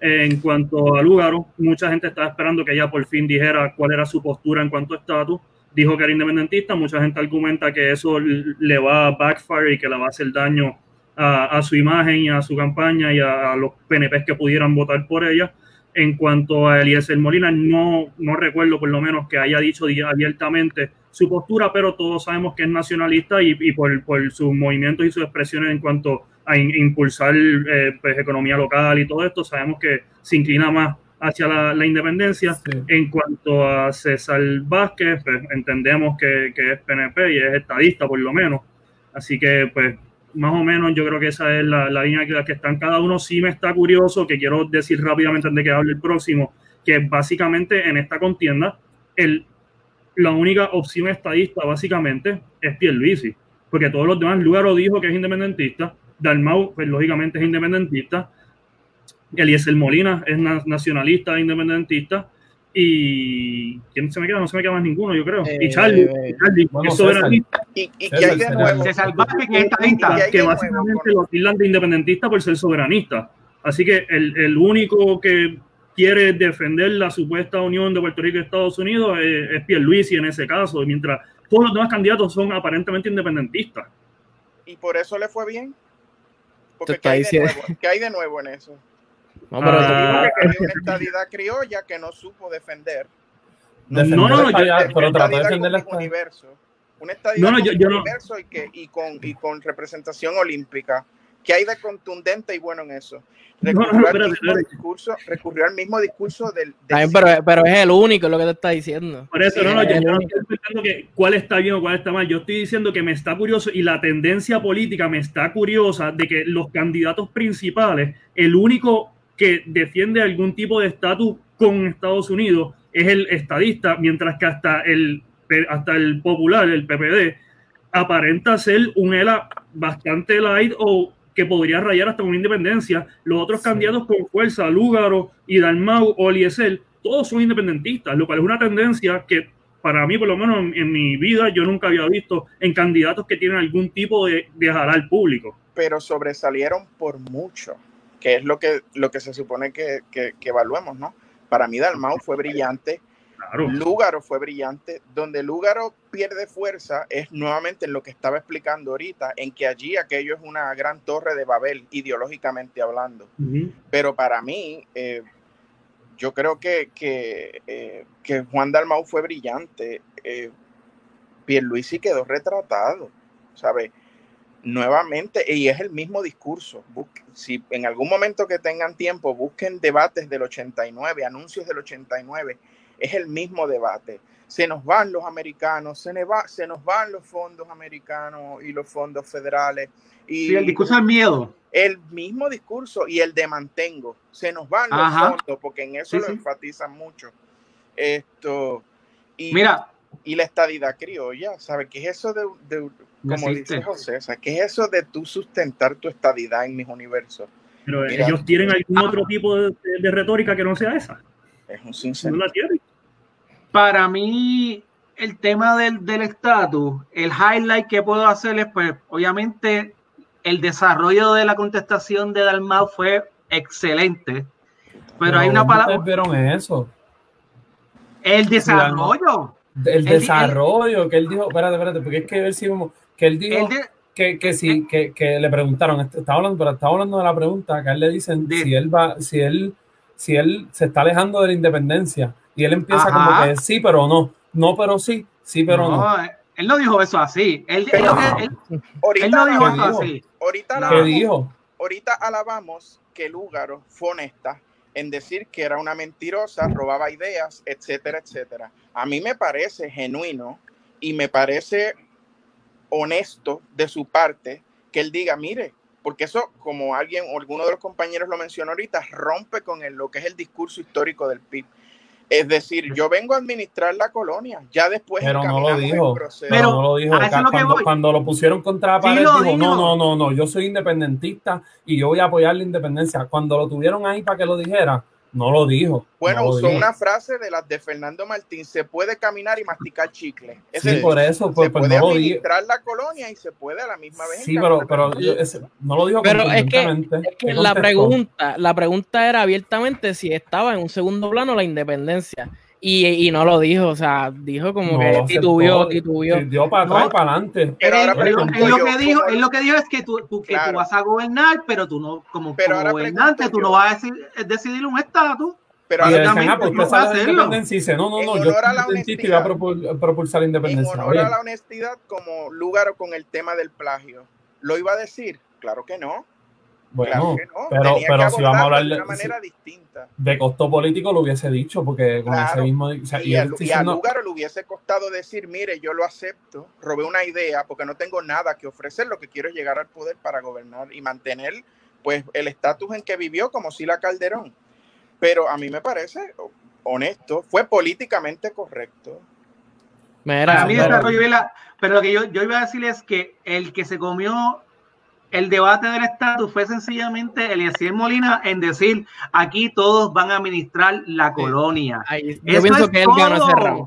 En cuanto a Lugaro, mucha gente estaba esperando que ella por fin dijera cuál era su postura en cuanto a estatus. Dijo que era independentista, mucha gente argumenta que eso le va a backfire y que le va a hacer daño a, su imagen y a su campaña y a, los PNPs que pudieran votar por ella. En cuanto a Eliezer Molina, no, no recuerdo por lo menos que haya dicho abiertamente su postura, pero todos sabemos que es nacionalista y, por, por, sus movimientos y sus expresiones en cuanto a impulsar eh, pues, economía local y todo esto, sabemos que se inclina más hacia la, independencia. En cuanto a César Vázquez, pues, entendemos que, que, es PNP y es estadista por lo menos. Así que pues más o menos yo creo que esa es la, la línea que, que están cada uno. Sí me está curioso, que quiero decir rápidamente antes de que hable el próximo, que básicamente en esta contienda el, la única opción estadista básicamente es Pierluisi, porque todos los demás, Lugaro dijo que es independentista, Dalmau pues lógicamente es independentista, Eliezer Molina es nacionalista e independentista, y ¿quién se me queda? No se me queda más ninguno, yo creo. y Charlie, eh, Charlie bueno, es soberanista. Y, y que hay de nuevo. Se salvaje que es Que básicamente lo tildan de independentista por ser soberanista. Así que el, el, único que quiere defender la supuesta unión de Puerto Rico y Estados Unidos es, es Pierluisi en ese caso, mientras todos los demás candidatos son aparentemente independentistas. ¿Y por eso le fue bien? Porque ¿qué hay, de nuevo? ¿qué hay de nuevo en eso? No, pero ah, que una [laughs] estadidad criolla que no supo defender. No, no, no, pero trató de defender el universo. Una estadidad no, no, yo, yo universo y, que, y, con, y con representación olímpica. ¿Qué hay de contundente y bueno en eso? Recurrió, no, al, mismo discurso, recurrió al mismo discurso del... del pero, pero, es el único, lo que te está diciendo. Por eso, no, no, yo, no estoy explicando que cuál está bien o cuál está mal. Yo estoy diciendo que me está curioso y la tendencia política me está curiosa de que los candidatos principales, el único que defiende algún tipo de estatus con Estados Unidos es el estadista, mientras que hasta el, hasta el popular, el PPD, aparenta ser un ELA bastante light o que podría rayar hasta una independencia. Los otros candidatos con fuerza, Lúgaro y Dalmau o Eliezer, todos son independentistas, lo cual es una tendencia que para mí, por lo menos en, mi vida, yo nunca había visto en candidatos que tienen algún tipo de, de al público. Pero sobresalieron por mucho que es lo que, lo que se supone que, que, evaluemos, ¿no? Para mí Dalmau fue brillante, claro. Lúgaro fue brillante, donde Lúgaro pierde fuerza es nuevamente en lo que estaba explicando ahorita, en que allí aquello es una gran torre de Babel, ideológicamente hablando. Pero para mí, eh, yo creo que, que, eh, que, Juan Dalmau fue brillante. Eh, Pierluisi quedó retratado, ¿sabes? Nuevamente, y es el mismo discurso. si en algún momento que tengan tiempo, busquen debates del 89, anuncios del 89, es el mismo debate. Se nos van los americanos, se, va, se nos van los fondos americanos y los fondos federales. Y el discurso del miedo. El mismo discurso y el de mantengo. Se nos van los fondos, porque en eso lo enfatizan mucho. Esto. Y, Mira. Y la estadidad criolla, ¿sabe qué es eso de como dice José, o sea, ¿qué es eso de tú sustentar tu estadidad en mis universos? Pero ellos tienen algún otro tipo de, retórica que no sea esa. Es un sincero. Para mí, el tema del estatus, el highlight que puedo hacer es, pues, obviamente, el desarrollo de la contestación de Dalmau fue excelente. Pero, hay una palabra. vieron eso? El desarrollo. El, desarrollo, que él dijo, espérate, espérate, porque es que ver si como que él dijo que, que sí, que, que, le preguntaron, estaba hablando, pero estaba hablando de la pregunta, que a él le dicen si él va, si él, si él se está alejando de la independencia, y él empieza como que sí, pero no, no, pero sí, sí, pero no. Él no dijo eso así. Él, no dijo eso así. Ahorita ¿Qué dijo? Ahorita alabamos que Lúgaro fue honesta en decir que era una mentirosa, robaba ideas, etcétera, etcétera. A mí me parece genuino y me parece honesto de su parte que él diga, mire, porque eso, como alguien o alguno de los compañeros lo mencionó ahorita, rompe con el, lo que es el discurso histórico del PIB. Es decir, yo vengo a administrar la colonia, ya después. Pero no lo dijo. Pero no lo dijo. Cuando, cuando, lo pusieron contra la pared, dijo: No, no, no, no, yo soy independentista y yo voy a apoyar la independencia. Cuando lo tuvieron ahí para que lo dijera, no lo dijo. Bueno, usó una frase de las de Fernando Martín: se puede caminar y masticar chicle. sí, por eso. Pues, se pues, puede administrar la colonia y se puede a la misma vez. Sí, pero, pero no lo dijo Pero es que, es que la, pregunta, la pregunta era abiertamente si estaba en un segundo plano la independencia. Y, y, no lo dijo, o sea, dijo como que titubió, titubió. Dio para atrás y para adelante. Pero ahora él, lo que dijo, él lo que dijo es que tú, tú, que tú vas a gobernar, pero tú no, como, pero como gobernante, tú no vas a decidir, decidir un estatus. Pero ahora también ah, pues no a hacer independencia dice, no, no, no, yo soy a propulsar la independencia. En honor a la honestidad como lugar con el tema del plagio. ¿Lo iba a decir? Claro que no. Bueno, pero, pero si vamos a hablar de una manera distinta. De costo político lo hubiese dicho, porque con ese mismo. O sea, y, a, lugar le hubiese costado decir: Mire, yo lo acepto, robé una idea, porque no tengo nada que ofrecer, lo que quiero es llegar al poder para gobernar y mantener pues el estatus en que vivió como Sila Calderón. Pero a mí me parece honesto, fue políticamente correcto. Mira, pero lo que yo, yo iba a decir es que el que se comió el debate del estatus fue sencillamente Eliezer Molina en decir aquí todos van a administrar la colonia. yo pienso que él ganó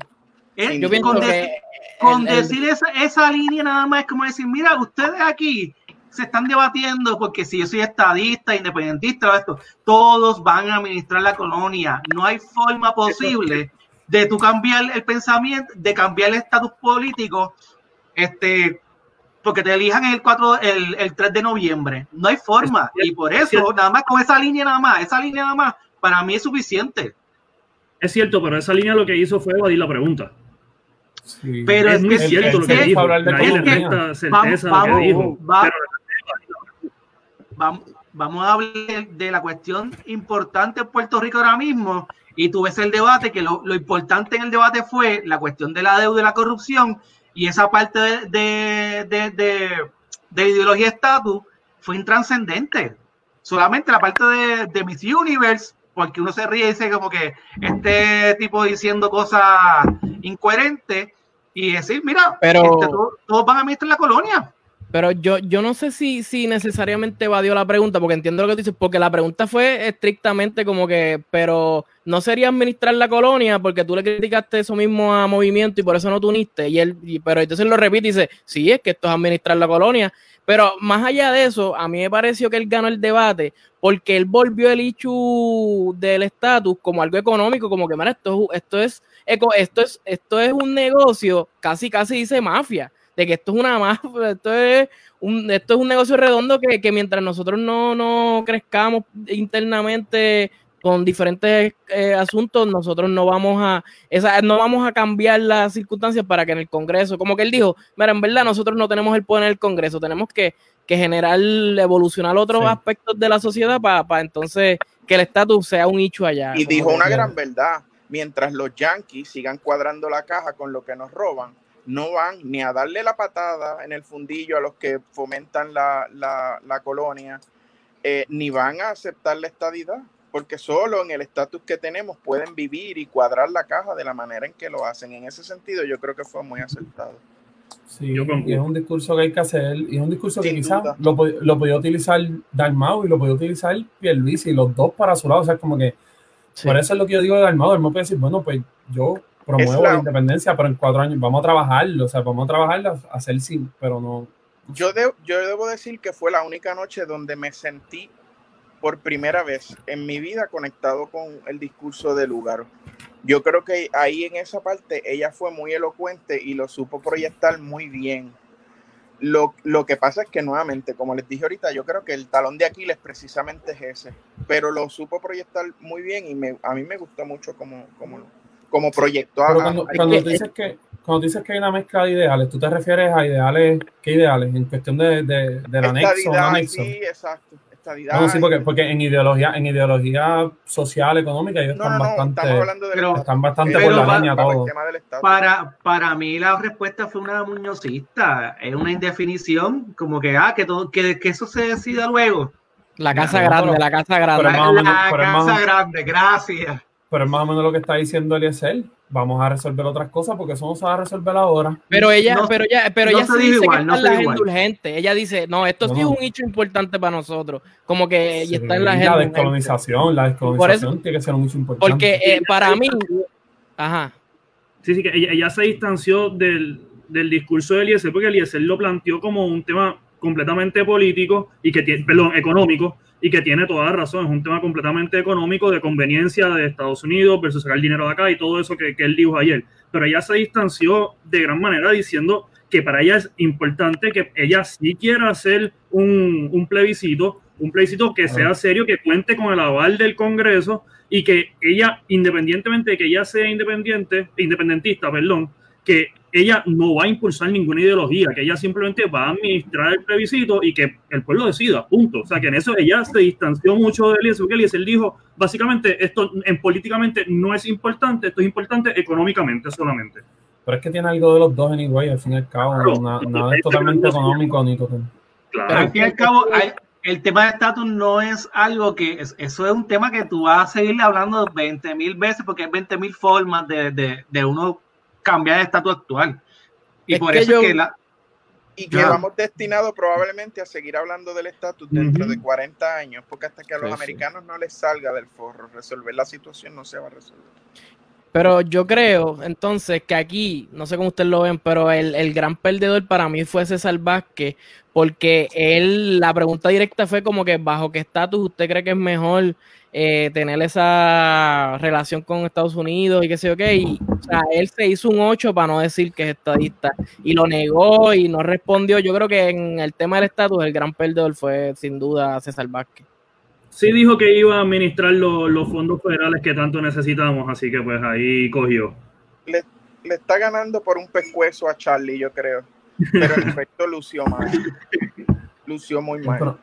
ese Yo pienso con, que con decir esa, esa línea nada más es como decir, mira, ustedes aquí se están debatiendo porque si yo soy estadista, independentista, esto, todos van a administrar la colonia. No hay forma posible de tú cambiar el pensamiento, de cambiar el estatus político, este, porque te elijan el 4, el, el 3 de noviembre. No hay forma. Y por eso, nada más con esa línea nada más, esa línea nada más, para mí es suficiente. Es cierto, pero esa línea lo que hizo fue evadir la pregunta. Pero es, muy cierto lo que dijo. Vamos, vamos a hablar de la cuestión importante en Puerto Rico ahora mismo y tú ves el debate, que lo, lo, importante en el debate fue la cuestión de la deuda y la corrupción y esa parte de, de, de, de ideología estatus fue intranscendente. Solamente la parte de, de Miss Universe, porque uno se ríe y dice como que este tipo diciendo cosas incoherentes y decir, mira, pero, este, todos, van a administrar la colonia. Pero yo, yo no sé si, si necesariamente evadió la pregunta, porque entiendo lo que tú dices, porque la pregunta fue estrictamente como que, pero no sería administrar la colonia porque tú le criticaste eso mismo a Movimiento y por eso no tú uniste. Y él, pero entonces lo repite y dice, sí, es que esto es administrar la colonia. Pero más allá de eso, a mí me pareció que él ganó el debate porque él volvió el hecho del estatus como algo económico, como que, mira, esto, esto, es, esto, es, esto es un negocio, casi, casi dice mafia, de que esto es una mafia, esto es un, esto es un negocio redondo que, que mientras nosotros no, no crezcamos internamente con diferentes eh, asuntos, nosotros no vamos a esa, no vamos a cambiar las circunstancias para que en el Congreso, como que él dijo, mira, en verdad nosotros no tenemos el poder en el Congreso, tenemos que, que generar, evolucionar otros aspectos de la sociedad para entonces que el estatus sea un hecho allá. Y dijo una gran verdad, mientras los yankees sigan cuadrando la caja con lo que nos roban, no van ni a darle la patada en el fundillo a los que fomentan la, la, la colonia, eh, ni van a aceptar la estadidad porque solo en el estatus que tenemos pueden vivir y cuadrar la caja de la manera en que lo hacen. En ese sentido, yo creo que fue muy acertado. Sí, y es un discurso que hay que hacer, y es un discurso que quizás lo, lo podía utilizar Dalmau y lo podía utilizar Pierluisi, y los dos para su lado, o sea, como que por eso es lo que yo digo de Dalmau, Dalmau puede decir, bueno, pues yo promuevo la, independencia, pero en cuatro años vamos a trabajarlo, o sea, vamos a trabajarlo, a hacer sí, pero no. Yo, yo debo decir que fue la única noche donde me sentí por primera vez en mi vida conectado con el discurso de lugar. Yo creo que ahí en esa parte ella fue muy elocuente y lo supo proyectar muy bien. Lo, lo, que pasa es que nuevamente, como les dije ahorita, yo creo que el talón de Aquiles precisamente es ese, pero lo supo proyectar muy bien y me, a mí me gustó mucho como, como, como proyectó. cuando, cuando, dices que, cuando dices que hay una mezcla de ideales, ¿tú te refieres a ideales, qué ideales? En cuestión de, de, del anexo, anexo. Sí, exacto estadidad. No, sí, porque, porque en ideología, en ideología social, económica, ellos No, están no, no, bastante, estamos hablando de Pero- están bastante Pero por la va- línea para el todo. tema del estatus. Para, para mí la respuesta fue una muñozista, es una indefinición, como que, ah, que, todo, que, que eso se decida luego. La casa No, grande, pero- la casa grande. pero La, más o menos- la casa grande, gracias. Pero es más o menos lo que está diciendo Eliezer. Vamos a resolver otras cosas porque eso no se va a resolver ahora. Pero ella, No- pero ella, pero no ella sí dice igual, que no está en se la dijo agenda igual. urgente. Ella dice, no, esto No, sí es un hecho importante para nosotros. Como que Sí, está en la la descolonización, la descolonización tiene que ser un hecho importante. Porque eh, para mí, ajá, Sí, sí, que ella, ella se distanció del, del discurso de Eliezer porque Eliezer lo planteó como un tema completamente político y que tiene, perdón, económico y que tiene toda la razón, es un tema completamente económico de conveniencia de Estados Unidos versus sacar dinero de acá y todo eso que, que él dijo ayer. Pero ella se distanció de gran manera diciendo que para ella es importante que ella sí quiera hacer un, un plebiscito, un plebiscito que sea serio, que cuente con el aval del Congreso y que ella, independientemente de que ella sea independiente, independentista, perdón, que ella no va a impulsar ninguna ideología, que ella simplemente va a administrar el plebiscito y que el pueblo decida, punto. O sea, que en eso ella se distanció mucho de Eliezer, porque Eliezer dijo, básicamente, esto en políticamente no es importante, esto es importante económicamente solamente. Pero es que tiene algo de los dos en igual, al fin y al cabo. Claro. Nada, nada es totalmente económico ni total. Pero Claro. al fin y al cabo, hay- el tema de estatus no es algo que, es- eso es un tema que tú vas a seguir hablando 20 mil veces porque hay 20 mil formas de, de, de uno cambiar el estatus actual. Y Es por que eso yo- es que la, Y que Claro. vamos destinados probablemente a seguir hablando del estatus dentro de 40 años, porque hasta que a los Sí, sí. americanos no les salga del forro resolver la situación, no se va a resolver. Pero yo creo entonces que aquí, no sé cómo ustedes lo ven, pero el, el gran perdedor para mí fue César Vázquez, porque él, la pregunta directa fue como que bajo qué estatus usted cree que es mejor eh, tener esa relación con Estados Unidos y qué sé yo qué. Y, o sea, él se hizo un 8 para no decir que es estadista y lo negó y no respondió. Yo creo que en el tema del estatus, el gran perdedor fue sin duda César Vázquez. Sí dijo que iba a administrar lo- los fondos federales que tanto necesitamos, así que pues ahí cogió. Le, le está ganando por un pescuezo a Charlie, yo creo. Pero en efecto lució mal. Lució muy mal. Pero,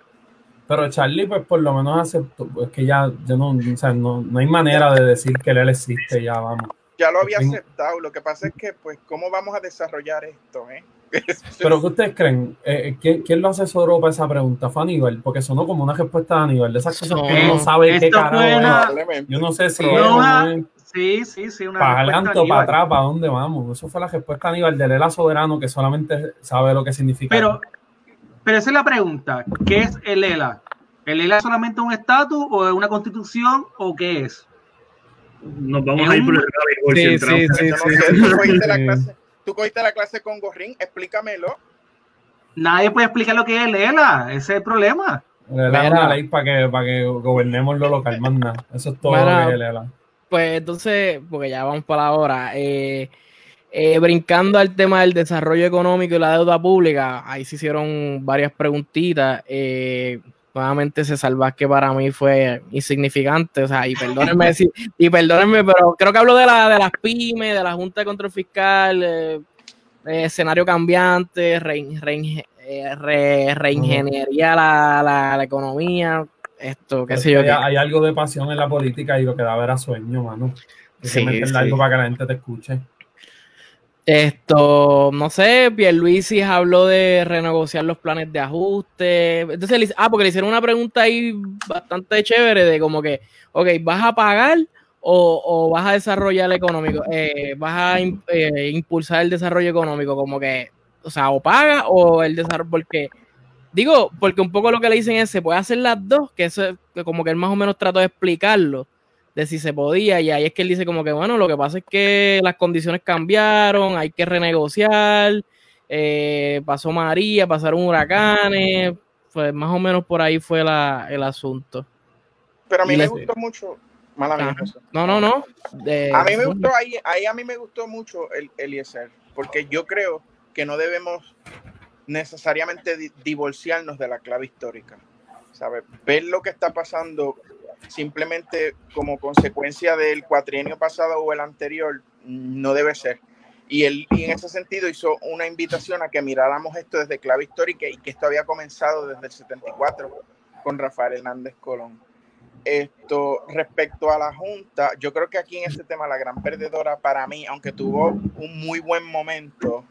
pero Charlie, pues por lo menos aceptó. Es que ya, yo no, o sea, no, no hay manera de decir que él existe, ya vamos. Ya lo había aceptado. Lo que pasa es que, pues, ¿cómo vamos a desarrollar esto? Eh? [laughs] Pero ¿qué ustedes creen? Eh, ¿quién, ¿Quién lo asesoró para esa pregunta? ¿Fue Aníbal? Porque sonó como una respuesta de Aníbal, de esas cosas que uno no sabe qué carajo es. Yo no sé si Pero es o no, no ah, es. Sí, sí, sí, una para respuesta adelante o Aníbal. para atrás, para dónde vamos. Eso fue la respuesta Aníbal de Lela Soberano, que solamente sabe lo que significa. Pero, pero esa es la pregunta. ¿Qué es el ELA? ¿El ELA es solamente un estatus o es una constitución o qué es? Nos vamos Es a ir por el hole Sí, sí, sí, tú cogiste la Sí. clase, tú cogiste la clase con Gorrín, explícamelo. Nadie puede explicar lo que es el ELA. Ese es el problema. Lela es Mira. una ley para que, para que gobernemos lo local, más nada. Eso es todo Mira. lo que es Lela. Pues entonces, porque ya vamos para la hora, eh, eh, brincando al tema del desarrollo económico y la deuda pública, ahí se hicieron varias preguntitas. Eh, nuevamente César Vázquez para mí fue insignificante, o sea, y perdónenme, si- [laughs] y perdónenme, pero creo que hablo de, la, de las pymes, de la Junta de Control Fiscal, eh, eh, escenario cambiante, rein- rein- re- reingeniería la, la, la economía, esto, qué sé yo. que hay, algo de pasión en la política y lo que da ver a sueño, mano. Hay Sí, algo para que la gente te escuche. Esto, no sé, Pierluisi habló de renegociar los planes de ajuste. Entonces, ah, porque le hicieron una pregunta ahí bastante chévere de como que, ok, ¿vas a pagar o, o vas a desarrollar el económico? Eh, ¿Vas a eh, impulsar el desarrollo económico? Como que, o sea, o paga o el desarrollo, porque, digo, porque un poco lo que le dicen es, se puede hacer las dos, que eso es que como que él más o menos trató de explicarlo de si se podía, y ahí es que él dice como que, bueno, lo que pasa es que las condiciones cambiaron, hay que renegociar, eh, pasó María, pasaron huracanes, pues más o menos por ahí fue la, el asunto. Pero a mí Y me gustó mucho. Mala mía. No, no, no. de- A mí me gustó, ahí, ahí a mí me gustó mucho el Eliezer, porque yo creo que no debemos necesariamente di- divorciarnos de la clave histórica. ¿sabes? Ver lo que está pasando simplemente como consecuencia del cuatrienio pasado o el anterior no debe ser. Y él y en ese sentido hizo una invitación a que miráramos esto desde clave histórica y que esto había comenzado desde el 74 con Rafael Hernández Colón. Esto, respecto a la Junta, yo creo que aquí en este tema la gran perdedora para mí, aunque tuvo un muy buen momento,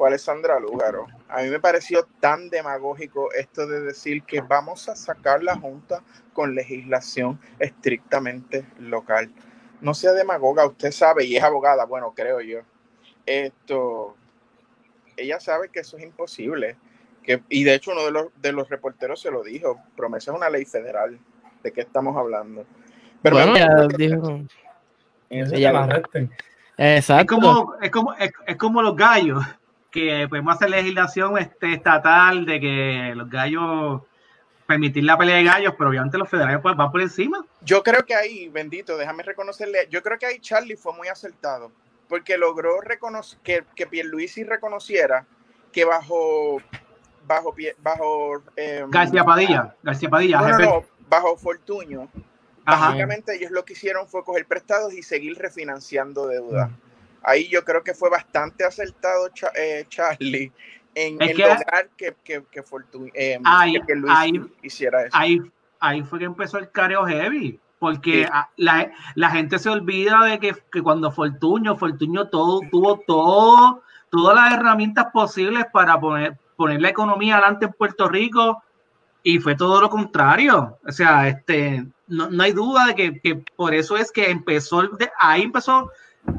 fue Alessandra Lúgaro. A mí me pareció tan demagógico esto de decir que vamos a sacar la Junta con legislación estrictamente local. No sea demagoga, usted sabe, y es abogada, bueno, creo yo. Esto, ella sabe que eso es imposible. Que, y de hecho uno de los, de los reporteros se lo dijo, promesa es una ley federal de qué estamos hablando. Pero bueno, ya dijo. Exacto. Es como, es, como, es, como los gallos, que podemos hacer legislación este, estatal de que los gallos permitir la pelea de gallos, pero obviamente los federales pues, van por encima. Yo creo que ahí, bendito, déjame reconocerle, yo creo que ahí Charlie fue muy acertado, porque logró reconocer que, que Pierluisi reconociera que bajo bajo bajo eh, García Padilla, García Padilla, no, bajo Fortuño, básicamente ellos lo que hicieron fue coger prestados y seguir refinanciando deuda. Ahí yo creo que fue bastante acertado eh, Charlie en, el lograr que, que, que, eh, que Luis hiciera eso. Ahí, ahí fue que empezó el careo heavy porque la, la, gente se olvida de que, que, cuando Fortuño, Fortuño todo, tuvo todo, todas las herramientas posibles para poner, poner la economía adelante en Puerto Rico y fue todo lo contrario. O sea, este, no, no hay duda de que, que, por eso es que empezó, ahí empezó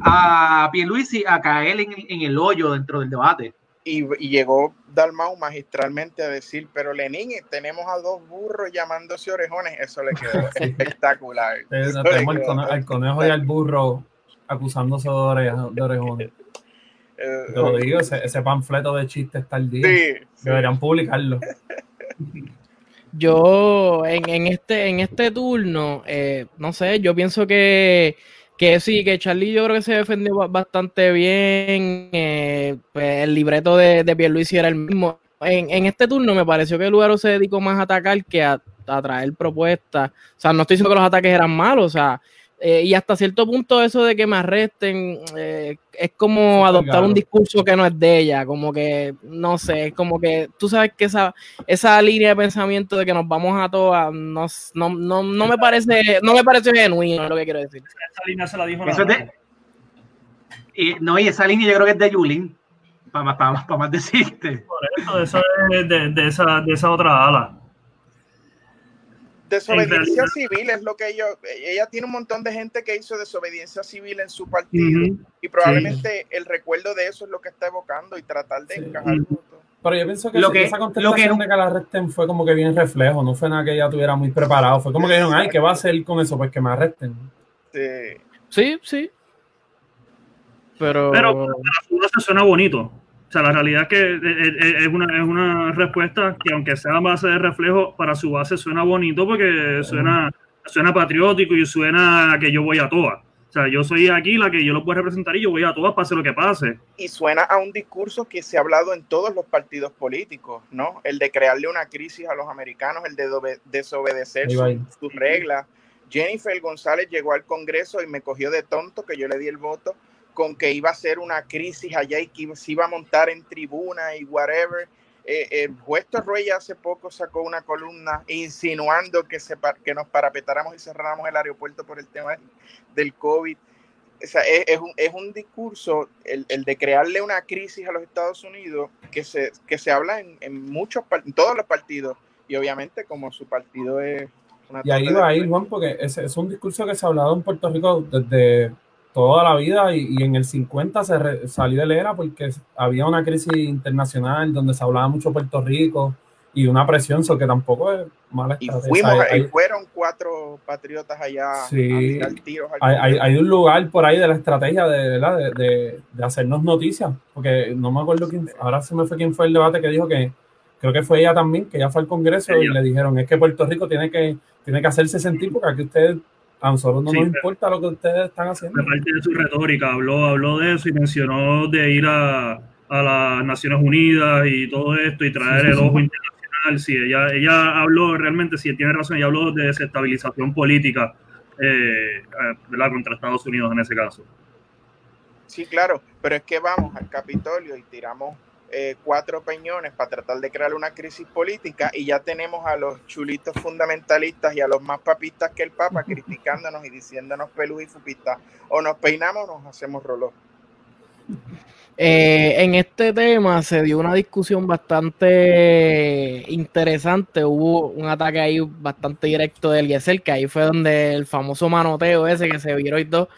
a Pierluisi a caer en, en, el hoyo dentro del debate. Y, y, llegó Dalmau magistralmente a decir, pero Lenín, tenemos a dos burros llamándose orejones, eso le quedó [laughs] [laughs] espectacular. tenemos al, conejo y al burro acusándose de, de orejones. Eh, Te lo digo, ese, ese, panfleto de chistes está al día. Sí, Deberían publicarlo. [laughs] Yo en, en, este, en este turno, eh, no sé, yo pienso que, que sí, que Charlie yo creo que se defendió bastante bien. Eh, pues el libreto de, de Pierluisi era el mismo. En, en, este turno me pareció que el lugar se dedicó más a atacar que a, a traer propuestas. O sea, no estoy diciendo que los ataques eran malos, o sea, eh, y hasta cierto punto eso de que me arresten eh, es como adoptar un discurso que no es de ella, como que, no sé, es como que tú sabes que esa, esa línea de pensamiento de que nos vamos a todas, no, no, no, no me parece, no me parece genuino lo que quiero decir. Esa línea se la dijo y, No, y esa línea yo creo que es de Yulín, para más, para, más [laughs] decirte. Por eso, eso es de, de, esa, de esa otra ala desobediencia civil es lo que ellos, ella tiene un montón de gente que hizo desobediencia civil en su partido y probablemente el recuerdo de eso es lo que está evocando y tratar de encajar. Pero yo pienso que, lo que esa contestación que... de que la arresten fue como que bien reflejo, no fue nada que ella tuviera muy preparado, fue como que dijeron, ay, ¿qué va a hacer con eso? Pues que me arresten. Sí, sí. sí. Pero, Pero la se suena bonito. O sea, la realidad es que es una, es una respuesta que aunque sea base de reflejo, para su base suena bonito porque suena, suena patriótico y suena que yo voy a todas. O sea, yo soy aquí la que yo lo puedo representar y yo voy a todas, pase lo que pase. Y suena a un discurso que se ha hablado en todos los partidos políticos, ¿no? El de crearle una crisis a los americanos, el de desobedecer sus reglas. Jennifer González llegó al Congreso y me cogió de tonto que yo le di el voto con que iba a ser una crisis allá y que se iba a montar en tribuna y whatever. Eh, el juez Torroya hace poco sacó una columna insinuando que, se, que nos parapetáramos y cerráramos el aeropuerto por el tema del COVID. O sea, es, un, es, un, discurso, el, el, de crearle una crisis a los Estados Unidos, que se, que se habla en, en muchos, en todos los partidos, y obviamente como su partido es... Una y ahí va ahí, Juan, porque es, es un discurso que se ha hablado en Puerto Rico desde toda la vida y, en el 50 se salió de era porque había una crisis internacional donde se hablaba mucho Puerto Rico y una presión, eso que tampoco es mala Y, fuimos, hay, fueron cuatro patriotas allá sí, hay, hay, un lugar por ahí de la estrategia de, de, de, de, hacernos noticias, porque no me acuerdo quién, ahora se me fue quién fue el debate que dijo que creo que fue ella también, que ella fue al Congreso y le dijeron, es que Puerto Rico tiene que, tiene que hacerse sentir porque aquí ustedes a nosotros no nos importa lo que ustedes están haciendo. Aparte de su retórica, habló, habló de eso y mencionó de ir a, a las Naciones Unidas y todo esto y traer el ojo internacional. Sí, ella, ella habló realmente, si tiene razón, ella habló de desestabilización política eh, eh contra Estados Unidos en ese caso. Sí, claro, pero es que vamos al Capitolio y tiramos eh, cuatro peñones para tratar de crear una crisis política y ya tenemos a los chulitos fundamentalistas y a los más papistas que el Papa criticándonos y diciéndonos pelú y fupistas. O nos peinamos o nos hacemos rollo. Eh, en este tema se dio una discusión bastante interesante. Hubo un ataque ahí bastante directo de Eliezer, que ahí fue donde el famoso manoteo ese que se vieron y todo,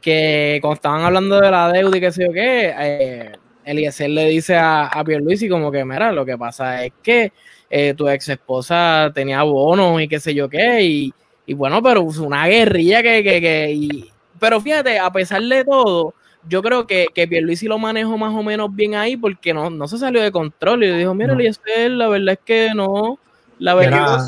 que cuando estaban hablando de la deuda y qué sé yo qué, eh, Eliezer le dice a, a Pierluisi como que, mira, lo que pasa es que eh, tu ex esposa tenía bonos y qué sé yo qué, y, y bueno, pero una guerrilla que, que, que y, pero fíjate, a pesar de todo, yo creo que, que Pierluisi lo manejó más o menos bien ahí porque no, no se salió de control y dijo, mira, no. la verdad es que no, la verdad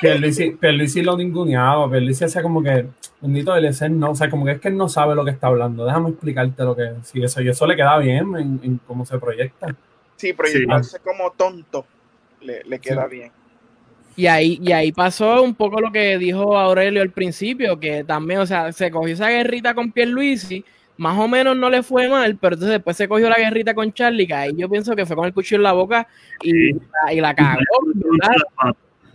Pierluisi, Pierluisi lo ninguneaba, Pierluisi hacía como que, bendito del ser no, o sea, como que es que él no sabe lo que está hablando, déjame explicarte lo que sí, eso, y eso le queda bien en, en cómo se proyecta. Sí, proyectarse sí. como tonto le, le queda sí. bien. Y ahí, y ahí pasó un poco lo que dijo Aurelio al principio, que también, o sea, se cogió esa guerrita con Pierluisi, más o menos no le fue mal, pero entonces después se cogió la guerrita con Charlie, que ahí yo pienso que fue con el cuchillo en la boca y, sí. y la cagó. ¿verdad?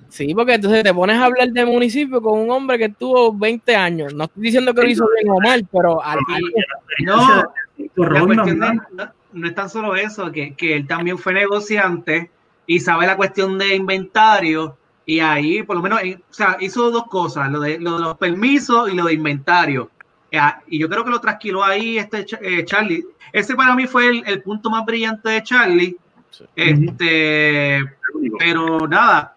Sí, porque entonces te pones a hablar de municipio con un hombre que tuvo 20 años. No estoy diciendo que lo hizo bien o mal, pero la cuestión no, no, no, es tan solo eso, que, que él también fue negociante y sabe la cuestión de inventario y ahí por lo menos, o sea, hizo dos cosas, lo de, lo de los permisos y lo de inventario. Y yo creo que lo trasquiló ahí este eh, Charlie. Ese para mí fue el, el, punto más brillante de Charlie. Sí. Este, pero nada,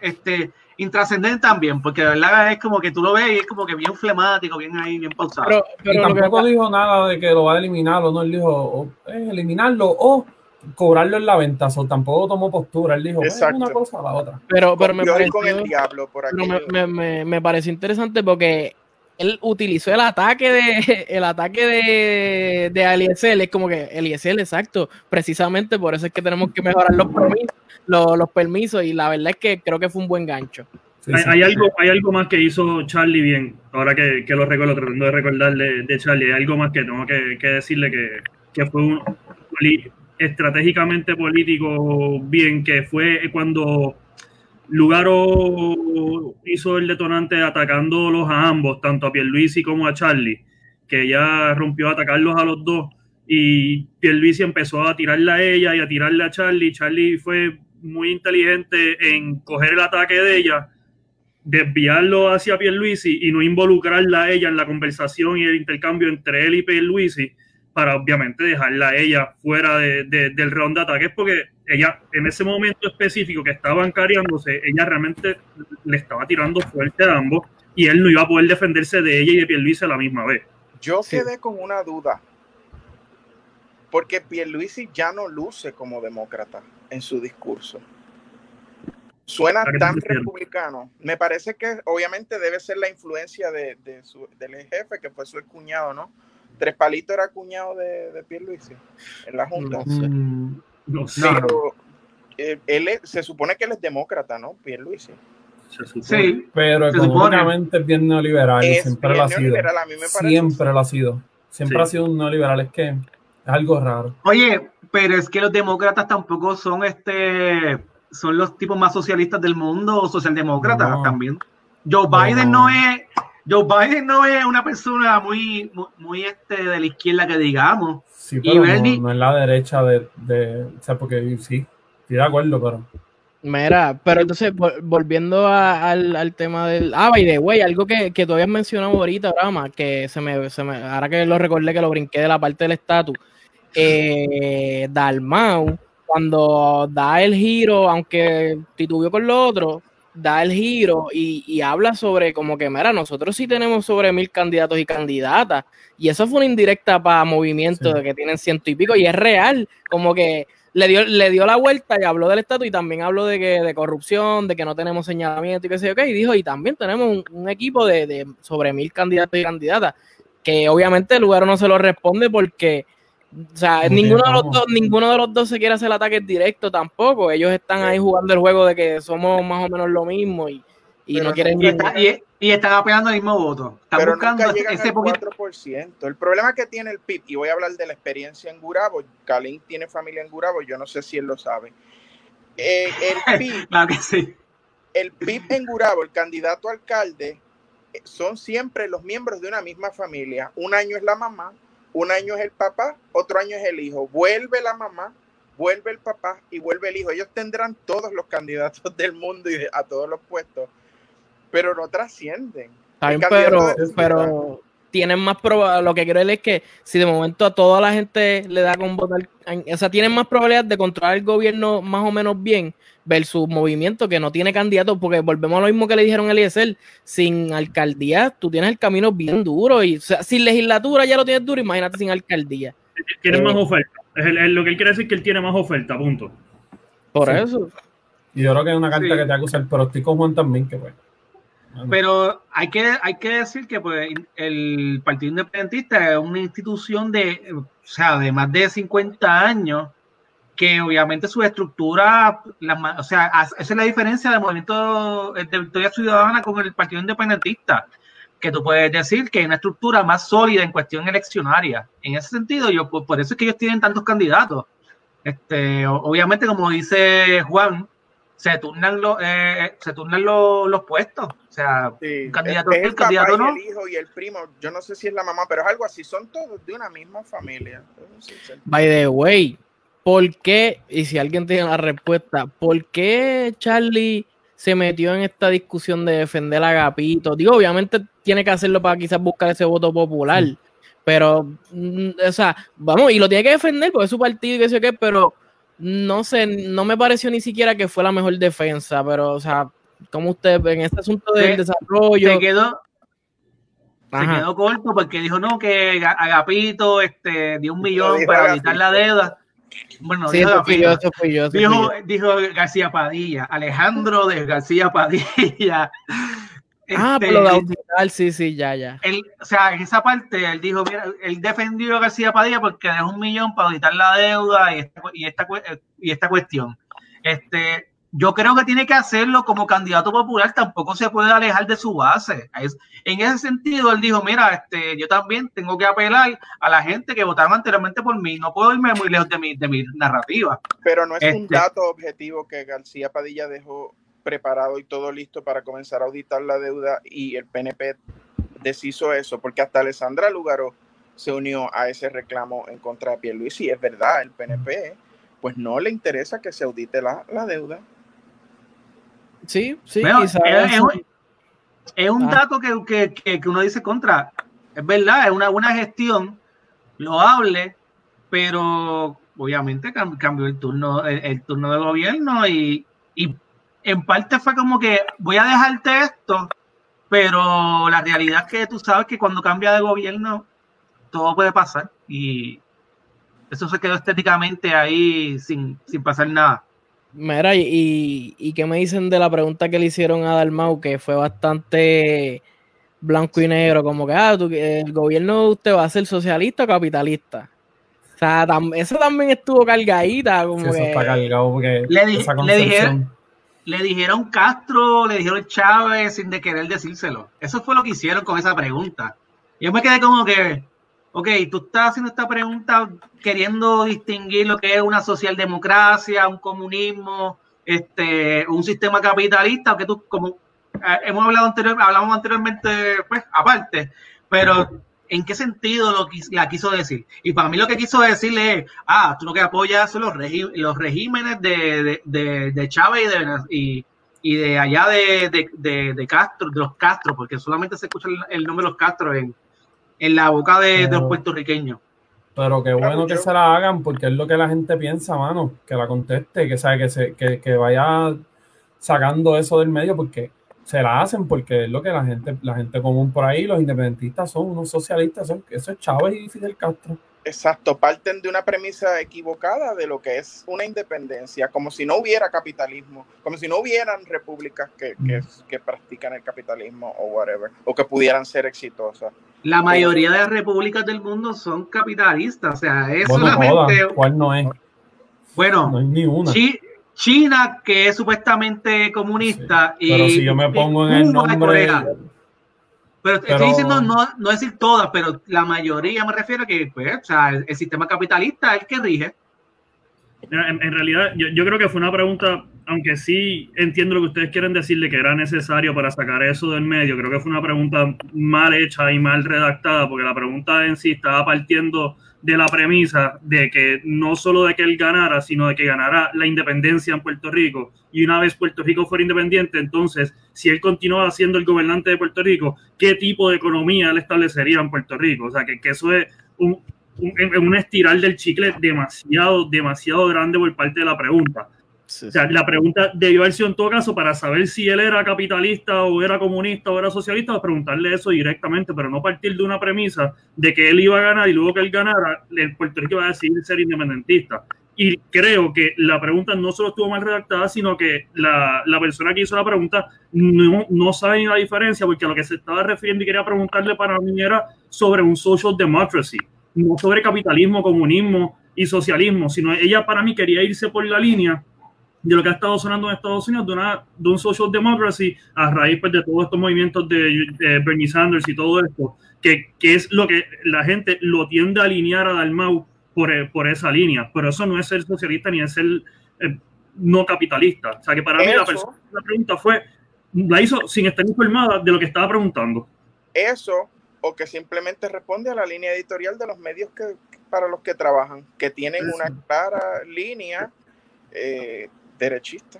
este, intrascendente también, porque de verdad es como que tú lo ves y es como que bien flemático, bien ahí, bien pausado. Pero, pero tampoco que... dijo nada de que lo va a eliminar o no, él dijo o, eh, eliminarlo o cobrarlo en la venta, o tampoco tomó postura, él dijo Exacto. una cosa a la otra. Pero, pero me pareció, con el diablo por pero me, me, me, me pareció interesante porque él utilizó el ataque de [laughs] el ataque de, de Eliezer, es como que Eliezer, exacto, precisamente por eso es que tenemos que mejorar los permisos, los, los permisos y la verdad es que creo que fue un buen gancho. Sí, hay, sí, hay, algo, hay algo más que hizo Charlie bien, ahora que, que lo recuerdo, tratando de recordarle de Charlie, hay algo más que tengo que, que decirle que, que fue un estratégicamente político bien, que fue cuando Lugaro hizo el detonante atacándolos a ambos, tanto a Pierluisi como a Charlie, que ya rompió a atacarlos a los dos y Pierluisi empezó a tirarle a ella y a tirarle a Charlie. Charlie fue muy inteligente en coger el ataque de ella, desviarlo hacia Pierluisi y no involucrarla a ella en la conversación y el intercambio entre él y Pierluisi para obviamente dejarla a ella fuera de, de, del round de ataques porque ella en ese momento específico que estaban cariándose, ella realmente le estaba tirando fuerte a ambos y él no iba a poder defenderse de ella y de Pierluisi a la misma vez. Yo sí. quedé con una duda porque Pierluisi ya no luce como demócrata en su discurso. Suena tan republicano. Me parece que obviamente debe ser la influencia de, de su, del jefe, que fue su cuñado, ¿no? Tres Palitos era cuñado de, de Pierluisi en la Junta. No sé. Mm, no sé. Pero eh, él es, se supone que él es demócrata, ¿no? Pierluisi. Sí, pero económicamente es bien neoliberal. Es siempre bien lo ha sido. neoliberal, a mí me parece. Siempre lo ha sido. Siempre Sí. ha sido un neoliberal. Es que es algo raro. Oye, pero es que los demócratas tampoco son este, son los tipos más socialistas del mundo o socialdemócratas No. también. Joe Biden no. es, Joe Biden no es una persona muy, muy, muy, este de la izquierda que digamos. Sí, Y pero no, Bernie- no es la derecha de, de. O sea, porque sí, estoy de acuerdo, pero. Mira, pero entonces vol- volviendo a- al, al tema del. Ah, by the way, algo que, que tú habías mencionado ahorita, Rama, que se me, se me. Ahora que lo recordé que lo brinqué de la parte del estatus. Eh, Dalmau, cuando da el giro, aunque titubeó con lo otro, da el giro y, y habla sobre como que, mira, nosotros sí tenemos sobre mil candidatos y candidatas. Y eso fue una indirecta para movimiento Sí. de que tienen ciento y pico, y es real, como que le dio, le dio la vuelta y habló del estatus y también habló de que de corrupción, de que no tenemos señalamiento y qué sé yo qué, y dijo, y también tenemos un, un equipo de, de sobre mil candidatos y candidatas, que obviamente el lugar no se lo responde porque, o sea, ninguno de los dos, ninguno de los dos se quiere hacer el ataque directo tampoco, ellos están ahí jugando el juego de que somos más o menos lo mismo y, y no quieren y, está, y, están apelando el mismo voto. Están pero buscando nunca llegan ese al 4%. El problema que tiene el PIB, y voy a hablar de la experiencia en Gurabo, Kalin tiene familia en Gurabo, yo no sé si él lo sabe. Eh, el [laughs] PIB, claro que sí. el PIB en Gurabo, el candidato a alcalde, eh, son siempre los miembros de una misma familia. Un año es la mamá, un año es el papá, otro año es el hijo. Vuelve la mamá, vuelve el papá y vuelve el hijo. Ellos tendrán todos los candidatos del mundo y a todos los puestos, pero no trascienden. pero, pero tienen más probabilidad, lo que quiero decir es que si de momento a toda la gente le da con votar, o sea, tienen más probabilidad de controlar el gobierno más o menos bien versus movimiento que no tiene candidato, porque volvemos a lo mismo que le dijeron a Eliezer, sin alcaldía tú tienes el camino bien duro y sin legislatura ya lo tienes duro, imagínate sin alcaldía. Tiene más eh, oferta, es, lo que él quiere decir es que él tiene más oferta, punto. Por eso. Y yo creo que es una carta que te acusa el prostico Juan también, que pues. Pero hay que, hay que decir que pues, el Partido Independentista es una institución de, o sea, de más de 50 años que obviamente su estructura, la, o sea, esa es la diferencia del movimiento de Victoria Ciudadana con el Partido Independentista, que tú puedes decir que hay una estructura más sólida en cuestión eleccionaria. En ese sentido, yo por eso es que ellos tienen tantos candidatos. Este, obviamente, como dice Juan, se turnan los, eh, se turnan los, los puestos. O sea, un candidato es, el candidato no. Y el hijo y el primo, yo no sé si es la mamá, pero es algo así, son todos de una misma familia. By the way, ¿por qué? Y si alguien tiene la respuesta, ¿por qué Charlie se metió en esta discusión de defender a Gapito? Digo, obviamente tiene que hacerlo para quizás buscar ese voto popular, pero, mm, o sea, vamos, y lo tiene que defender porque es su partido y qué sé qué, pero no sé, no me pareció ni siquiera que fue la mejor defensa, pero, o sea, como usted en este asunto del desarrollo. Se quedó, se quedó corto porque dijo no, que Agapito este, dio un millón para evitar la deuda. Bueno, sí, dijo, eso fui yo, dijo, dijo García Padilla, Alejandro de García Padilla. ah, pero de auditar, sí, sí, ya, ya. Él, o sea, en esa parte, él dijo, mira, él defendió a García Padilla porque dejó un millón para auditar la deuda y esta, y esta, y esta cuestión. Este, yo creo que tiene que hacerlo como candidato popular, tampoco se puede alejar de su base. En ese sentido, él dijo, mira, este, yo también tengo que apelar a la gente que votaron anteriormente por mí, no puedo irme muy lejos de mi, de mi narrativa. Pero no es un este dato objetivo que García Padilla dejó preparado y todo listo para comenzar a auditar la deuda y el PNP deshizo eso, porque hasta Alessandra Lugaro se unió a ese reclamo en contra de Pierluisi. Es verdad, el PNP pues no le interesa que se audite la, deuda. Sí, sí. es, un ah. dato que, que, uno dice contra. Es verdad, es una buena gestión, loable, pero obviamente cambió el turno, el, turno de gobierno y, y en parte fue como que voy a dejarte esto, pero la realidad es que tú sabes que cuando cambia de gobierno todo puede pasar y eso se quedó estéticamente ahí sin, pasar nada. Mira, y, y, qué me dicen de la pregunta que le hicieron a Dalmau, que fue bastante blanco y negro, como que ah, el gobierno de usted va a ser socialista o capitalista. O sea, eso también estuvo cargadita. Como eso está cargado porque le, le dijeron, le dijeron Castro, le dijeron Chávez sin de querer decírselo. Eso fue lo que hicieron con esa pregunta. Yo me quedé como que, ok, tú estás haciendo esta pregunta queriendo distinguir lo que es una socialdemocracia, un comunismo, este, un sistema capitalista, que tú, como eh, hemos hablado anterior, hablamos anteriormente, pues, aparte, pero ¿en qué sentido lo la quiso decir? Y para mí lo que quiso decirle es, ah, tú lo que apoyas son los, los regímenes de, de, de, Chávez y de, y, y de allá de, de, Castro, de los Castro, porque solamente se escucha el, nombre de los Castro en, en la boca de, los puertorriqueños. Pero qué bueno que se la hagan, porque es lo que la gente piensa, mano, que la conteste, que sabe que, se, que, que vaya sacando eso del medio, porque se la hacen porque es lo que la gente, la gente común por ahí, los independentistas son unos socialistas, son, eso es Chávez y Fidel Castro. Exacto, parten de una premisa equivocada de lo que es una independencia, como si no hubiera capitalismo, como si no hubieran repúblicas que, que, que practican el capitalismo o whatever, o que pudieran ser exitosas. La mayoría de las repúblicas del mundo son capitalistas, o sea, es solamente... ¿Cuál no es? Bueno, no hay ni una. China, que es supuestamente comunista. Sí, pero y, si yo me pongo en el nombre. Corea. Pero, Pero- estoy diciendo no, no decir todas, pero la mayoría me refiero a que pues, o sea, el, el sistema capitalista es el que rige. Mira, En, en realidad, yo, yo creo que fue una pregunta, aunque sí entiendo lo que ustedes quieren decirle que era necesario para sacar eso del medio, creo que fue una pregunta mal hecha y mal redactada, porque la pregunta en sí estaba partiendo de la premisa de que no solo de que él ganara, sino de que ganara la independencia en Puerto Rico. Y una vez Puerto Rico fuera independiente, entonces, si él continuaba siendo el gobernante de Puerto Rico, ¿qué tipo de economía él establecería en Puerto Rico? O sea, que, que eso es un, un, un estirar del chicle demasiado, demasiado grande por parte de la pregunta. O sea, la pregunta debió haber sido en todo caso para saber si él era capitalista o era comunista o era socialista, preguntarle eso directamente, pero no partir de una premisa de que él iba a ganar y luego que él ganara, el Puerto Rico iba a decidir ser independentista. Y creo que la pregunta no solo estuvo mal redactada, sino que la, la persona que hizo la pregunta no, no sabe ni la diferencia, porque a lo que se estaba refiriendo y quería preguntarle para mí era sobre un social democracy, no sobre capitalismo, comunismo y socialismo, sino ella para mí quería irse por la línea de lo que ha estado sonando en Estados Unidos, de, una, de un social democracy a raíz pues, de todos estos movimientos de, de Bernie Sanders y todo esto, que, que, es lo que la gente lo tiende a alinear a Dalmau por, por esa línea, pero eso no es ser socialista ni es ser eh, no capitalista. O sea que para Eso. mí la, persona, la pregunta fue, la hizo sin estar informada de lo que estaba preguntando. Eso, o que simplemente responde a la línea editorial de los medios que, para los que trabajan, que tienen Eso. una clara línea eh, derechista.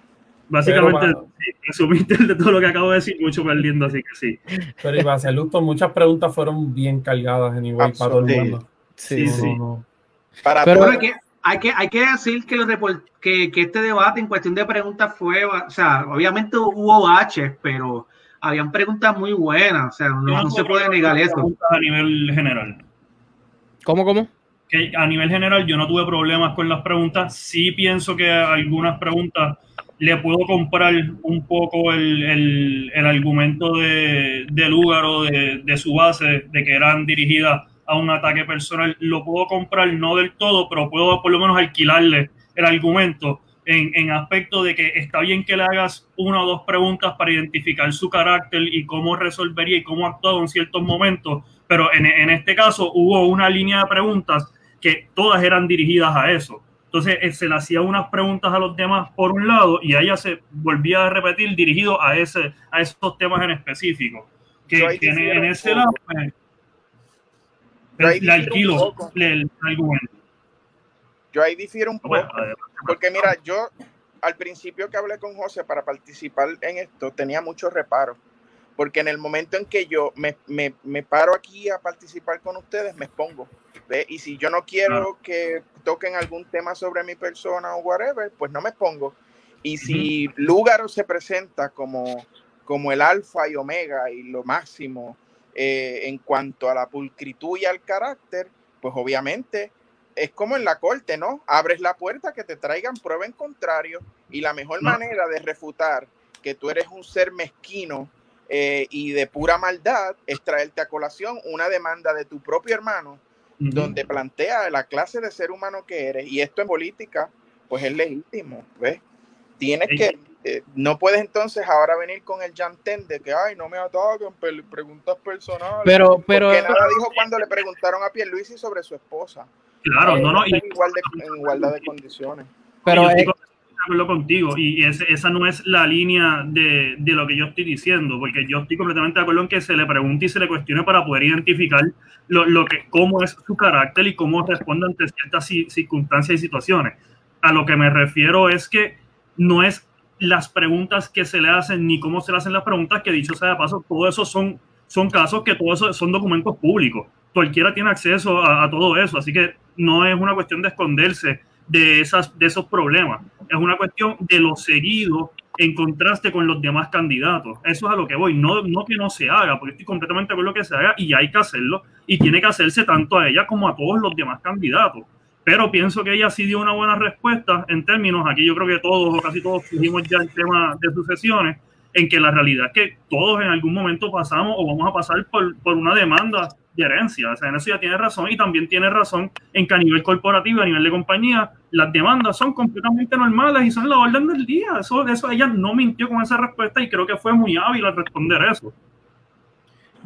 Básicamente, sí, resumiste de todo lo que acabo de decir, mucho perdiendo, así que sí. Pero iba a ser justo, muchas preguntas fueron bien cargadas anyway para todo el mundo. Sí, No, sí. no, no. Para Pero- hay, que, hay, que, hay que decir que, los report- que, que este debate en cuestión de preguntas fue, o sea, obviamente hubo baches, pero habían preguntas muy buenas, o sea, no, no se puede negar eso. Preguntas A nivel general. ¿Cómo, cómo? Que a nivel general yo no tuve problemas con las preguntas. Sí pienso que algunas preguntas le puedo comprar un poco el, el, el argumento de, de Lúgaro, de, de su base, de que eran dirigidas a un ataque personal. Lo puedo comprar, no del todo, pero puedo por lo menos alquilarle el argumento en, en aspecto de que está bien que le hagas una o dos preguntas para identificar su carácter y cómo resolvería y cómo ha actuado en ciertos momentos, pero en, en este caso hubo una línea de preguntas que todas eran dirigidas a eso. Entonces eh, se le hacía unas preguntas a los demás por un lado y ella se volvía a repetir dirigido a ese a esos temas en específico. Que, que en, en ese lado pues, le alquilo el argumento. Yo ahí difiero un poco. Porque mira, yo al principio que hablé con José para participar en esto tenía muchos reparos. Porque en el momento en que yo me, me- me paro aquí a participar con ustedes, me expongo. ¿Ve? Y si yo no quiero que toquen algún tema sobre mi persona o whatever, pues no me expongo. Y si Lúgaro se presenta como, como el alfa y omega y lo máximo eh, en cuanto a la pulcritud y al carácter, pues obviamente es como en la corte, ¿no? Abres la puerta que te traigan prueba en contrario y la mejor No. manera de refutar que tú eres un ser mezquino eh, y de pura maldad es traerte a colación una demanda de tu propio hermano Donde plantea la clase de ser humano que eres y esto en política pues es legítimo, ¿ves? Tienes Sí. que, eh, no puedes entonces ahora venir con el llantén de que, ay, no me ataquen, preguntas personales. Pero, pero, Porque nada dijo cuando le preguntaron a Pierluisi sobre su esposa. Claro, no, no, y, Están igual de, en igualdad de condiciones. pero yo es- acuerdo contigo y esa no es la línea de, de lo que yo estoy diciendo, porque yo estoy completamente de acuerdo en que se le pregunte y se le cuestione para poder identificar lo, lo que, cómo es su carácter y cómo responde ante ciertas ci- circunstancias y situaciones. A lo que me refiero es que no es las preguntas que se le hacen ni cómo se le hacen las preguntas, que dicho sea de paso, todo eso son, son casos que todo son documentos públicos. Cualquiera tiene acceso a todo eso, así que no es una cuestión de esconderse de, esas, de esos problemas. Es una cuestión de lo seguido en contraste con los demás candidatos. Eso es a lo que voy. No, no que no se haga, porque estoy completamente de acuerdo que se haga y hay que hacerlo. Y tiene que hacerse tanto a ella como a todos los demás candidatos. Pero pienso que ella sí dio una buena respuesta en términos, aquí yo creo que todos o casi todos pusimos ya el tema de sucesiones, en que la realidad es que todos en algún momento pasamos o vamos a pasar por, por una demanda de herencia. O sea, en eso ya tiene razón y también tiene razón en que a nivel corporativo, a nivel de compañía, las demandas son completamente normales y son la orden del día. Eso, eso ella no mintió con esa respuesta y creo que fue muy hábil al responder eso.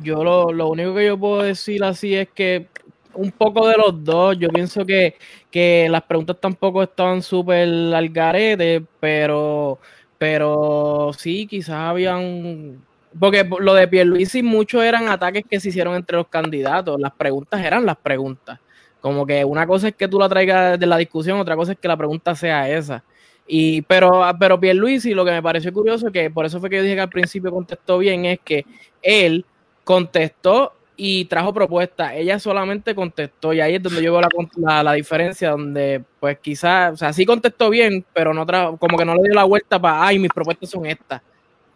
Yo lo, lo único que yo puedo decir así es que un poco de los dos. Yo pienso que, que las preguntas tampoco estaban súper al garete, pero, pero sí, quizás habían porque lo de Pierluisi muchos eran ataques que se hicieron entre los candidatos. Las preguntas eran las preguntas. Como que una cosa es que tú la traigas de la discusión, otra cosa es que la pregunta sea esa. Y, pero, pero Pierluisi, lo que me pareció curioso, que por eso fue que yo dije que al principio contestó bien, es que él contestó y trajo propuestas. Ella solamente contestó y ahí es donde yo veo la, la, diferencia, donde pues quizás, o sea, sí contestó bien, pero no trajo, como que no le dio la vuelta para, ay, mis propuestas son estas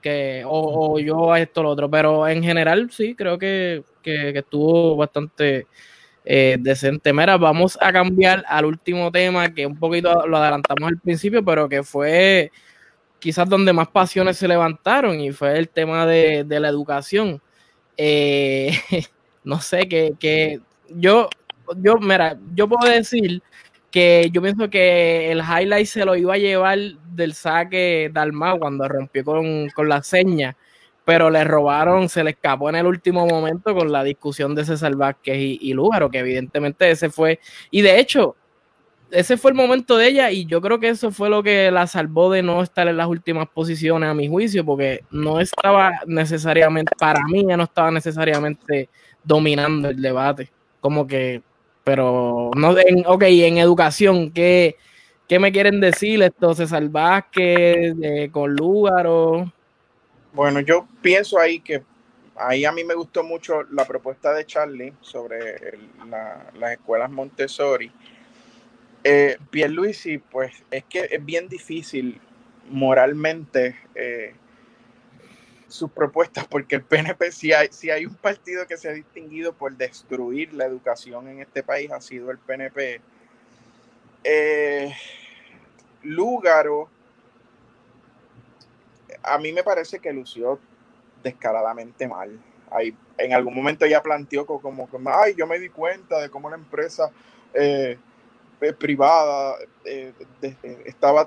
que, o, yo a esto o lo otro, pero en general sí, creo que, estuvo bastante eh, decente. Mira, vamos a cambiar al último tema que un poquito lo adelantamos al principio, pero que fue quizás donde más pasiones se levantaron y fue el tema de, la educación. Eh, [laughs] no sé, que, que yo, yo, mira, yo puedo decir que yo pienso que el highlight se lo iba a llevar del saque Dalma cuando rompió con, la seña, pero le robaron, se le escapó en el último momento con la discusión de César Vázquez y, y Lúgaro, que evidentemente ese fue, y de hecho, ese fue el momento de ella y yo creo que eso fue lo que la salvó de no estar en las últimas posiciones a mi juicio, porque no estaba necesariamente, para mí ya no estaba necesariamente dominando el debate, como que pero no en, ok, en educación, ¿qué, qué me quieren decir esto? César Vázquez, eh, con. Bueno, yo pienso ahí que ahí a mí me gustó mucho la propuesta de Charlie sobre las escuelas Montessori. Eh, Pierluisi, pues es que es bien difícil moralmente eh, sus propuestas, porque el PNP, si hay, si hay un partido que se ha distinguido por destruir la educación en este país, ha sido el PNP. Eh, Lúgaro, a mí me parece que lució descaradamente mal. Ahí, en algún momento ella planteó como, como, ay, yo me di cuenta de cómo la empresa eh, eh, privada estaba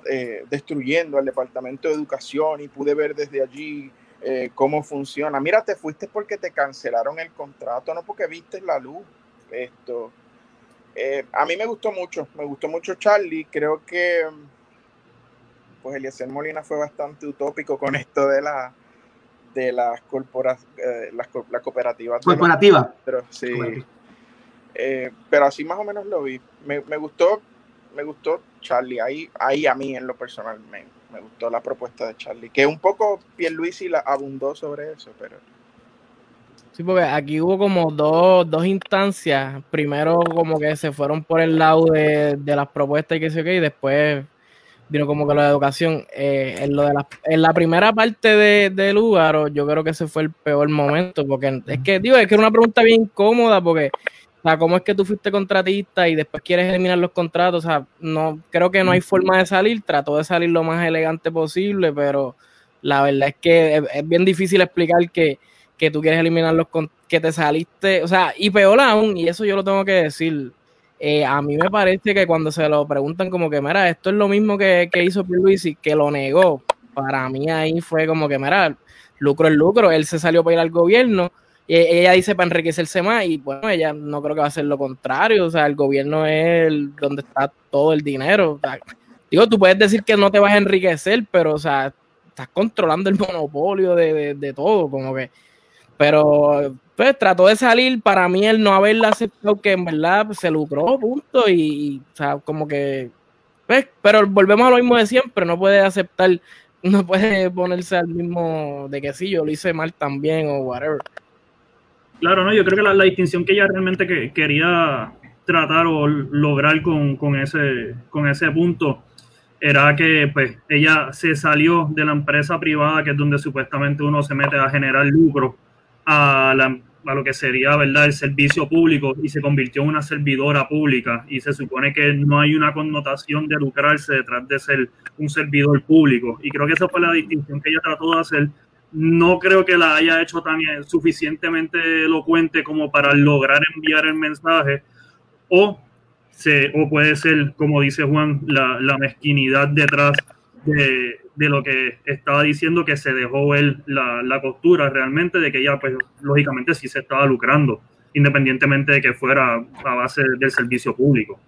destruyendo al Departamento de Educación y pude ver desde allí eh, cómo funciona. Mira, te fuiste porque te cancelaron el contrato, no porque viste la luz. Esto. Eh, a mí me gustó mucho, me gustó mucho Charlie. Creo que pues Eliezer Molina fue bastante utópico con esto de la de las corporaciones, eh, las, cooperativas. Corporativa. Pero sí. pero así más o menos lo vi. Me, me, gustó, me gustó Charlie. Ahí, ahí a mí en lo personal me, me gustó la propuesta de Charlie, que un poco Pierluisi la abundó sobre eso, pero... Sí, porque aquí hubo como dos, dos instancias. Primero como que se fueron por el lado de, las propuestas y que sé qué, y después vino como que lo de educación. Eh, en, lo de la, en la primera parte de, de lugar, yo creo que ese fue el peor momento, porque es que, digo, es que era una pregunta bien incómoda, porque sea, ¿cómo es que tú fuiste contratista y después quieres eliminar los contratos? O sea, no, creo que no hay forma de salir. Trató de salir lo más elegante posible, pero la verdad es que es, bien difícil explicar que, tú quieres eliminar los que te saliste. O sea, y peor aún, y eso yo lo tengo que decir. Eh, a mí me parece que cuando se lo preguntan como que, mira, esto es lo mismo que, que hizo y que lo negó. Para mí ahí fue como que, mira, lucro es lucro. Él se salió para ir al gobierno y ella dice para enriquecerse más y bueno, ella no creo que va a hacer lo contrario, o sea, el gobierno es donde está todo el dinero. digo, tú puedes decir que no te vas a enriquecer, pero o sea, estás controlando el [laughs] monopolio de, todo, como que, pero pues trató de salir, para mí el no haberla aceptado que en verdad se lucró, punto, y, o sea, como que, pues, pero volvemos a lo mismo de siempre, no puede aceptar, [laughs] no puede ponerse al mismo de que sí, yo lo hice mal también o whatever. Claro, no, yo creo que la, distinción que ella realmente que, quería tratar o lograr con, ese, con ese punto era que pues ella se salió de la empresa privada, que es donde supuestamente uno se mete a generar lucro, a, a lo que sería verdad el servicio público y se convirtió en una servidora pública. Y se supone que no hay una connotación de lucrarse detrás de ser un servidor público. Y creo que esa fue la distinción que ella trató de hacer no creo que la haya hecho tan suficientemente elocuente como para lograr enviar el mensaje, o, se, o puede ser, como dice Juan, la, mezquinidad detrás de, lo que estaba diciendo, que se dejó ver la, la costura realmente, de que ella, pues, lógicamente sí se estaba lucrando, independientemente de que fuera a base del servicio público.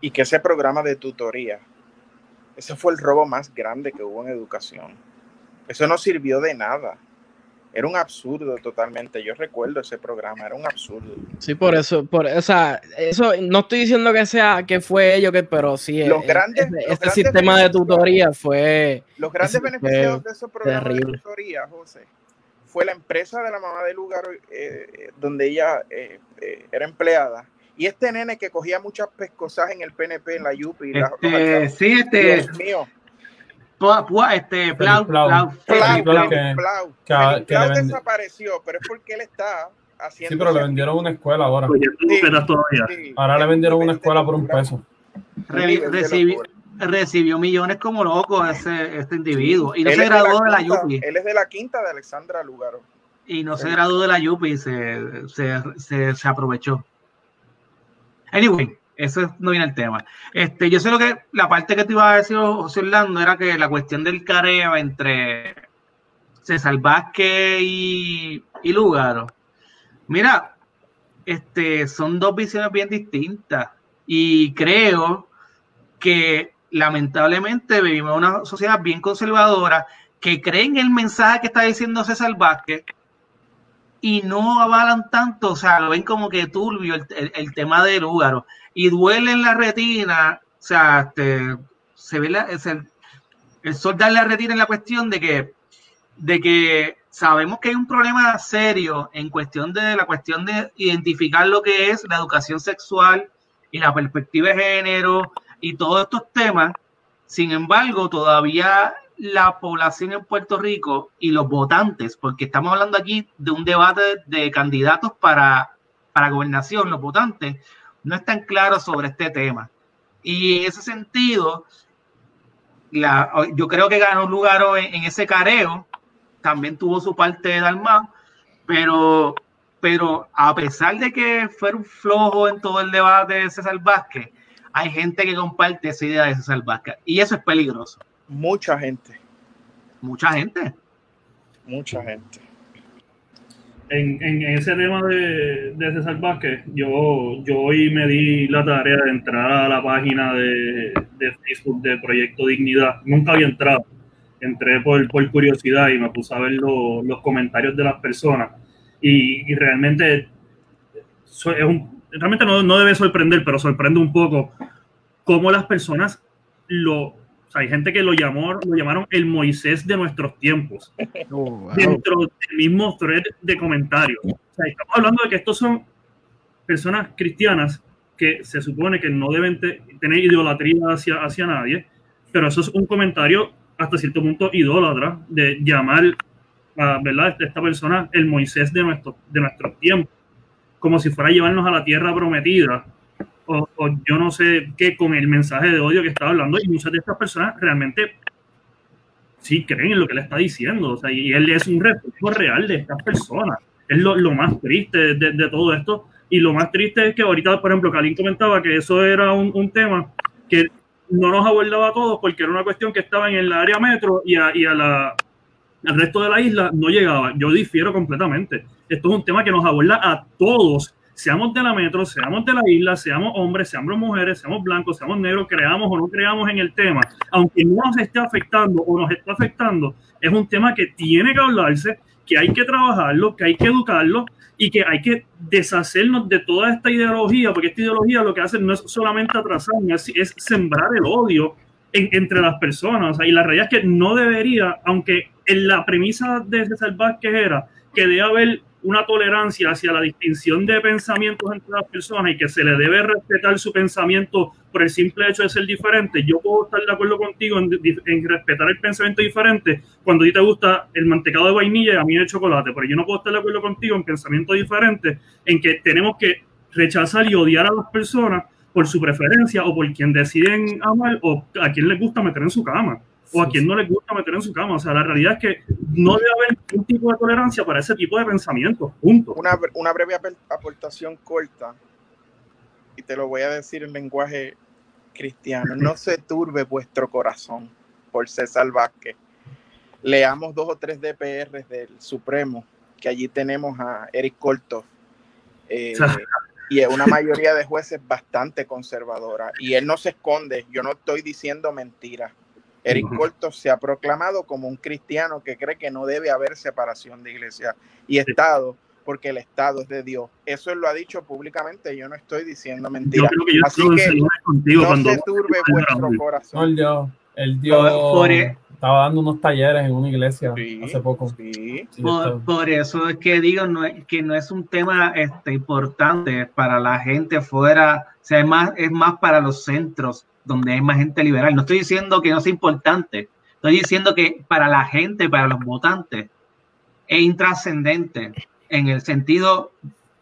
Y que ese programa de tutoría, ese fue el robo más grande que hubo en educación. Eso no sirvió de nada. Era un absurdo totalmente. Yo recuerdo ese programa, era un absurdo. Sí, por eso, por, o sea, eso no estoy diciendo que sea que fue ello, que, pero sí, los grandes, este sistema de tutoría fue. Los grandes beneficiados de ese programa de tutoría, José, fue la empresa de la mamá de lugar eh, donde ella eh, eh, era empleada. Y este nene que cogía muchas pescosas en el PNP, en la Yupi. Este, sí, este. Dios mío este, Plau, Plau, Plau, Plau, desapareció, pero es porque él está haciendo. Sí, pero le vendieron una escuela ahora. ahora le vendieron una escuela por un peso. Recibió, recibió millones como loco ese, este individuo. Y no se graduó de la, Yupi. Él es de la quinta de Alexandra Lugaro. Y no se graduó de la Yupi, se, se, se, se aprovechó. Anyway, eso no viene el tema. Este, yo sé lo que la parte que te iba a decir José Orlando era que la cuestión del careo entre César Vázquez y, y Lugaro. Mira, este, son dos visiones bien distintas y creo que lamentablemente vivimos en una sociedad bien conservadora que cree en el mensaje que está diciendo César Vázquez y no avalan tanto, o sea, lo ven como que turbio el, el tema de Lugaro y duele en la retina, o sea, este, se ve el, el, sol da la retina en la cuestión de que, de que sabemos que hay un problema serio en cuestión de la cuestión de identificar lo que es la educación sexual y la perspectiva de género y todos estos temas. Sin embargo, todavía la población en Puerto Rico y los votantes, porque estamos hablando aquí de un debate de candidatos para, para gobernación, los votantes no están claros sobre este tema. Y en ese sentido, yo creo que ganó lugar en, en, ese careo, también tuvo su parte de Dalmau, pero, pero a pesar de que fue un flojo en todo el debate de César Vázquez, hay gente que comparte esa idea de César Vázquez y eso es peligroso. Mucha gente. Mucha gente. Mucha gente en, en, ese tema de, de César Vázquez, yo, yo hoy me di la tarea de entrar a la página de, de Facebook de Proyecto Dignidad. Nunca había entrado. Entré por, por curiosidad y me puse a ver lo, los comentarios de las personas. Y, y realmente, es un, realmente no, no debe sorprender, pero sorprende un poco cómo las personas lo hay gente que lo llamó, lo llamaron el Moisés de nuestros tiempos. [laughs] Oh, Dentro del mismo thread de comentarios. estamos hablando de que estos son personas cristianas que se supone que no deben tener idolatría hacia, hacia nadie, pero eso es un comentario hasta cierto punto idólatra de llamar a ¿verdad? esta persona el Moisés de, nuestro, de nuestros tiempos, como si fuera a llevarnos a la tierra prometida o, yo no sé qué con el mensaje de odio que estaba hablando y muchas de estas personas realmente sí creen en lo que le está diciendo, o sea, y él es un reflejo real de estas personas. Es lo, lo más triste de, todo esto. Y lo más triste es que ahorita, por ejemplo, Kalin comentaba que eso era un, un, tema que no nos abordaba a todos porque era una cuestión que estaba en el área metro y, a, y al resto de la isla no llegaba. Yo difiero completamente. Esto es un tema que nos aborda a todos seamos de la metro, seamos de la isla, seamos hombres, seamos mujeres, seamos blancos, seamos negros, creamos o no creamos en el tema, aunque no nos esté afectando o nos está afectando, es un tema que tiene que hablarse, que hay que trabajarlo, que hay que educarlo y que hay que deshacernos de toda esta ideología, porque esta ideología lo que hace no es solamente atrasar, es, sembrar el odio en, entre las personas. y la realidad es que no debería, aunque en la premisa de César Vázquez era que debe haber una tolerancia hacia la distinción de pensamientos entre las personas y que se le debe respetar su pensamiento por el simple hecho de ser diferente, yo puedo estar de acuerdo contigo en, en respetar el pensamiento diferente cuando a ti te gusta el mantecado de vainilla y a mí de chocolate, pero yo no puedo estar de acuerdo contigo en pensamiento diferente, en que tenemos que rechazar y odiar a las personas por su preferencia o por quien deciden amar o a quien les gusta meter en su cama. O a quien no le gusta meter en su cama. O sea, la realidad es que no debe haber ningún tipo de tolerancia para ese tipo de pensamientos. Punto. Una, una breve aportación corta, y te lo voy a decir en lenguaje cristiano. No se turbe vuestro corazón por César Vázquez. Leamos dos o tres DPRs del Supremo, que allí tenemos a Eric Corto. Eh, [laughs] y es una mayoría de jueces bastante conservadora. Y él no se esconde, yo no estoy diciendo mentiras. Eric Corto se ha proclamado como un cristiano que cree que no debe haber separación de iglesia y Estado, porque el Estado es de Dios. Eso él lo ha dicho públicamente, yo no estoy diciendo mentiras. Así que no se turbe vuestro corazón. el Dios, el Dios estaba dando unos talleres en una iglesia hace poco. por, eso es que digo no es, que no es un tema este, importante para la gente fuera, o sea, es más, es más para los centros donde hay más gente liberal. No estoy diciendo que no sea importante, estoy diciendo que para la gente, para los votantes, es intrascendente en el sentido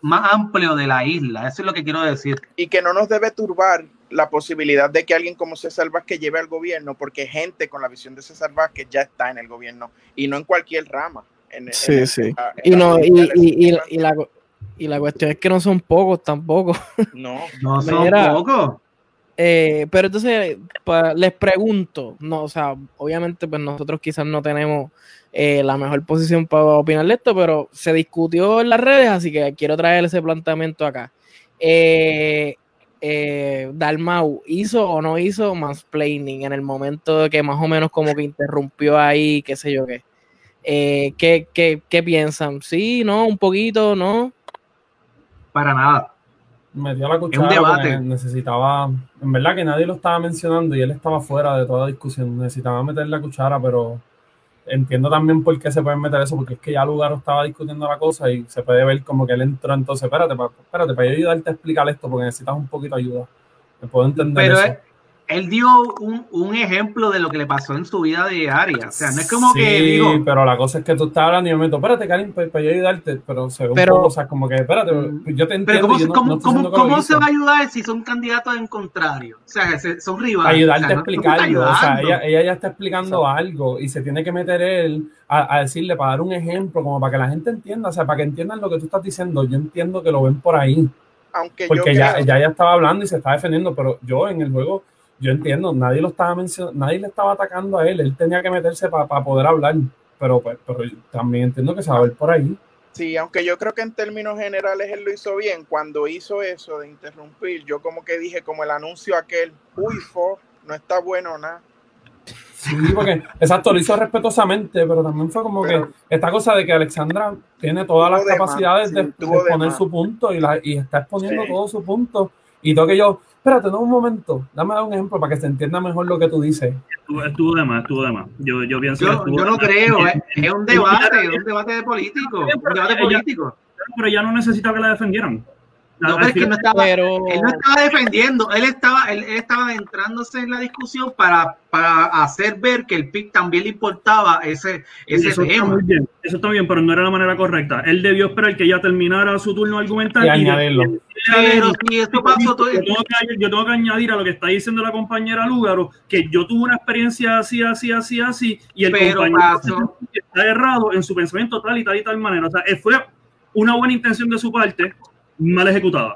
más amplio de la isla. Eso es lo que quiero decir. Y que no nos debe turbar la posibilidad de que alguien como César Vázquez lleve al gobierno, porque gente con la visión de César Vázquez ya está en el gobierno y no en cualquier rama. sí, sí. y, no, y, y, y, la, y la cuestión es que no son pocos tampoco. No, no [laughs] son pocos. Eh, pero entonces les pregunto, no, o sea, obviamente pues nosotros quizás no tenemos eh, la mejor posición para opinar de esto, pero se discutió en las redes, así que quiero traer ese planteamiento acá. Eh, eh, Dalmau hizo o no hizo mansplaining en el momento que más o menos como que interrumpió ahí, qué sé yo qué. ¿qué, qué, qué, piensan? ¿Sí? ¿No? ¿Un poquito? ¿No? Para nada. Me dio la cuchara necesitaba, en verdad que nadie lo estaba mencionando y él estaba fuera de toda discusión. Necesitaba meter la cuchara, pero entiendo también por qué se pueden meter eso, porque es que ya Lugaro estaba discutiendo la cosa y se puede ver como que él entró, entonces, espérate, espérate, para yo ayudarte a explicar esto, porque necesitas un poquito de ayuda. Me puedo entender Pero eso él dio un, un, ejemplo de lo que le pasó en su vida diaria. O sea, no es como sí, que digo. pero la cosa es que tú estás hablando y yo me meto, espérate, Karim, para, para yo ayudarte. Pero se ve pero, un poco, o sea, como que, espérate, mm. yo te entiendo. Pero ¿cómo, no, cómo, no cómo, cómo se va a ayudar si son candidatos en contrario? O sea, son rivales. Ayudarte o sea, a explicarlo. o sea, ella, ella ya está explicando o sea, algo y se tiene que meter él a, a, decirle, para dar un ejemplo, como para que la gente entienda, o sea, para que entiendan lo que tú estás diciendo. Yo entiendo que lo ven por ahí. Aunque Porque yo ya, creo... ya, ya estaba hablando y se está defendiendo, pero yo en el juego yo entiendo, nadie lo estaba mencionando, nadie le estaba atacando a él, él tenía que meterse para pa poder hablar, pero, pues, pero también entiendo que se va a ver por ahí. Sí, aunque yo creo que en términos generales él lo hizo bien, cuando hizo eso de interrumpir, yo como que dije, como el anuncio aquel, uy, fo, no está bueno nada. Sí, porque exacto, lo hizo respetuosamente, pero también fue como pero, que esta cosa de que Alexandra tiene todas las de capacidades sí, de, de exponer de su punto y, la, y está exponiendo sí. todo su punto. Y todo que yo, espérate, no un momento, dame un ejemplo para que se entienda mejor lo que tú dices. Estuvo, estuvo de más, estuvo de más. Yo, yo pienso yo, yo no creo, es, es un debate, es un debate de político, un debate político. Pero ya no necesitaba que la defendieran. No, pero es que no estaba, pero... él no estaba defendiendo, él estaba, él, él, estaba entrándose en la discusión para, para hacer ver que el PIB también le importaba ese, ese eso tema. Está muy bien, eso está bien, pero no era la manera correcta. Él debió esperar que ya terminara su turno argumental y, y añadirlo. Y, pero si esto pasó todo yo tengo, que, yo tengo que añadir a lo que está diciendo la compañera Lúgaro que yo tuve una experiencia así, así, así, así, y el pero compañero pasó. está errado en su pensamiento tal y tal y tal manera. O sea, fue una buena intención de su parte, mal ejecutada.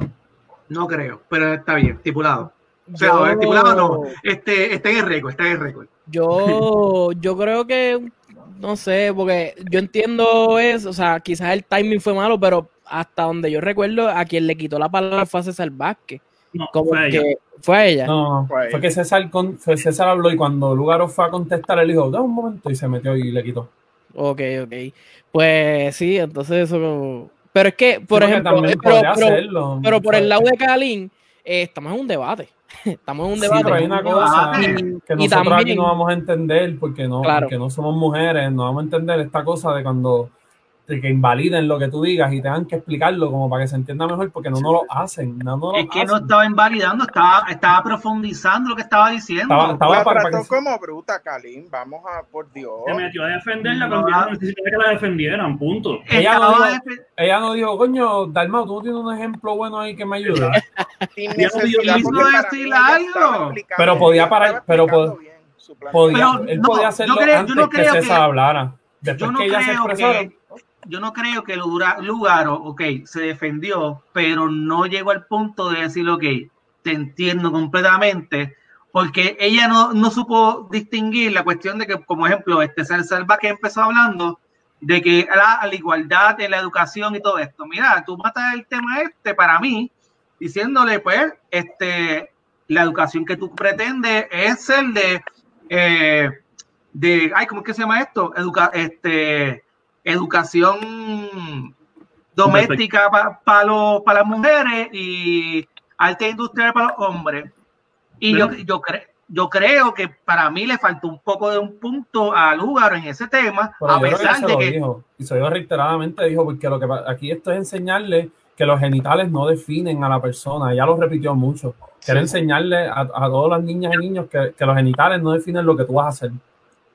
No creo, pero está bien, estipulado. O sea, yo, estipulado no, este, está en el récord, está en el récord. Yo, [laughs] yo creo que, no sé, porque yo entiendo eso, o sea, quizás el timing fue malo, pero hasta donde yo recuerdo, a quien le quitó la palabra fue a César Vázquez. No, Como fue que ella. fue ella. No, fue, fue que César, con, fue César habló y cuando Lugaro fue a contestar, él dijo, da un momento y se metió y le quitó. Ok, ok. Pues sí, entonces eso pero es que, por sí, ejemplo, pero, pero, hacerlo, pero, por el lado de Kalin, eh, estamos en un debate. [laughs] Estamos en un debate. Sí, pero hay una cosa y, que nosotros también, aquí no vamos a entender porque no, claro. porque no somos mujeres, no vamos a entender esta cosa de cuando de que invaliden lo que tú digas y tengan que explicarlo como para que se entienda mejor porque no, no lo hacen. No, no lo es que hacen. no estaba invalidando, estaba, estaba profundizando lo que estaba diciendo. Estaba, estaba la para, trató para que... como bruta, Kalim. Vamos a, por Dios. Se metió a defenderla no, cuando no necesitaba que la defendieran, punto. Ella no, dijo, ella no dijo, coño, Dalmau, tú no tienes un ejemplo bueno ahí que me ayude. Sin necesidad, decir algo. Pero podía parar, pero, pod su plan. Podía, él podía hacerlo yo creo, antes yo no creo que César hablara. Después yo no que ella creo se que, yo no creo que Lugaro, ok, se defendió, pero no llegó al punto de decir, ok, te entiendo completamente, porque ella no, no supo distinguir la cuestión de que, como ejemplo, este Salva que empezó hablando de que la, igualdad en la educación y todo esto. Mira, tú matas el tema este para mí, diciéndole, pues, este, la educación que tú pretendes es el de, eh, de, ay, ¿cómo es que se llama esto? Educa, este, educación doméstica para para las mujeres y arte industrial para los hombres. Y yo, yo, creo yo creo que para mí le faltó un poco de un punto a lugar en ese tema, a pesar de que... Dijo, y se dio reiteradamente, dijo, porque lo que aquí esto es enseñarle que los genitales no definen a la persona, ya lo repitió mucho. Quiere enseñarle a, a, todas las niñas y niños que, que, los genitales no definen lo que tú vas a hacer.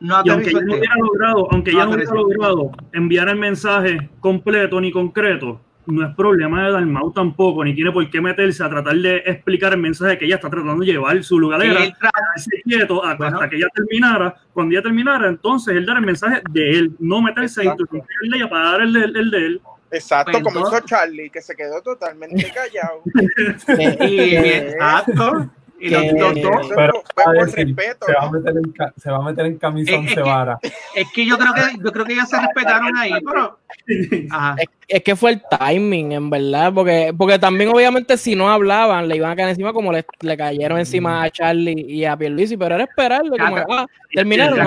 No y aunque ya no hubiera logrado, aunque ya no hubiera logrado enviar el mensaje completo ni concreto, no es problema de Dalmau tampoco, ni tiene por qué meterse a tratar de explicar el mensaje que ella está tratando de llevar. Su lugar era quedarse quieto hasta que ella terminara. Cuando ella terminara, entonces él dar el mensaje de él, no meterse a interrumpir el de para dar el, el, de él. Exacto, pues como hizo Charlie, que se quedó totalmente callado. [laughs] exacto. Y los, dos, pero, respeto, se, va a meter en, se va a meter en camisón es, Cebara. Es que yo creo que yo creo que ya se respetaron ahí, pero [laughs] es, es, que fue el timing, en verdad, porque, porque también obviamente si no hablaban, le iban a caer encima como le, le cayeron encima a Charlie y a Pierluisi, pero era esperarlo, como, ah, terminaron. Se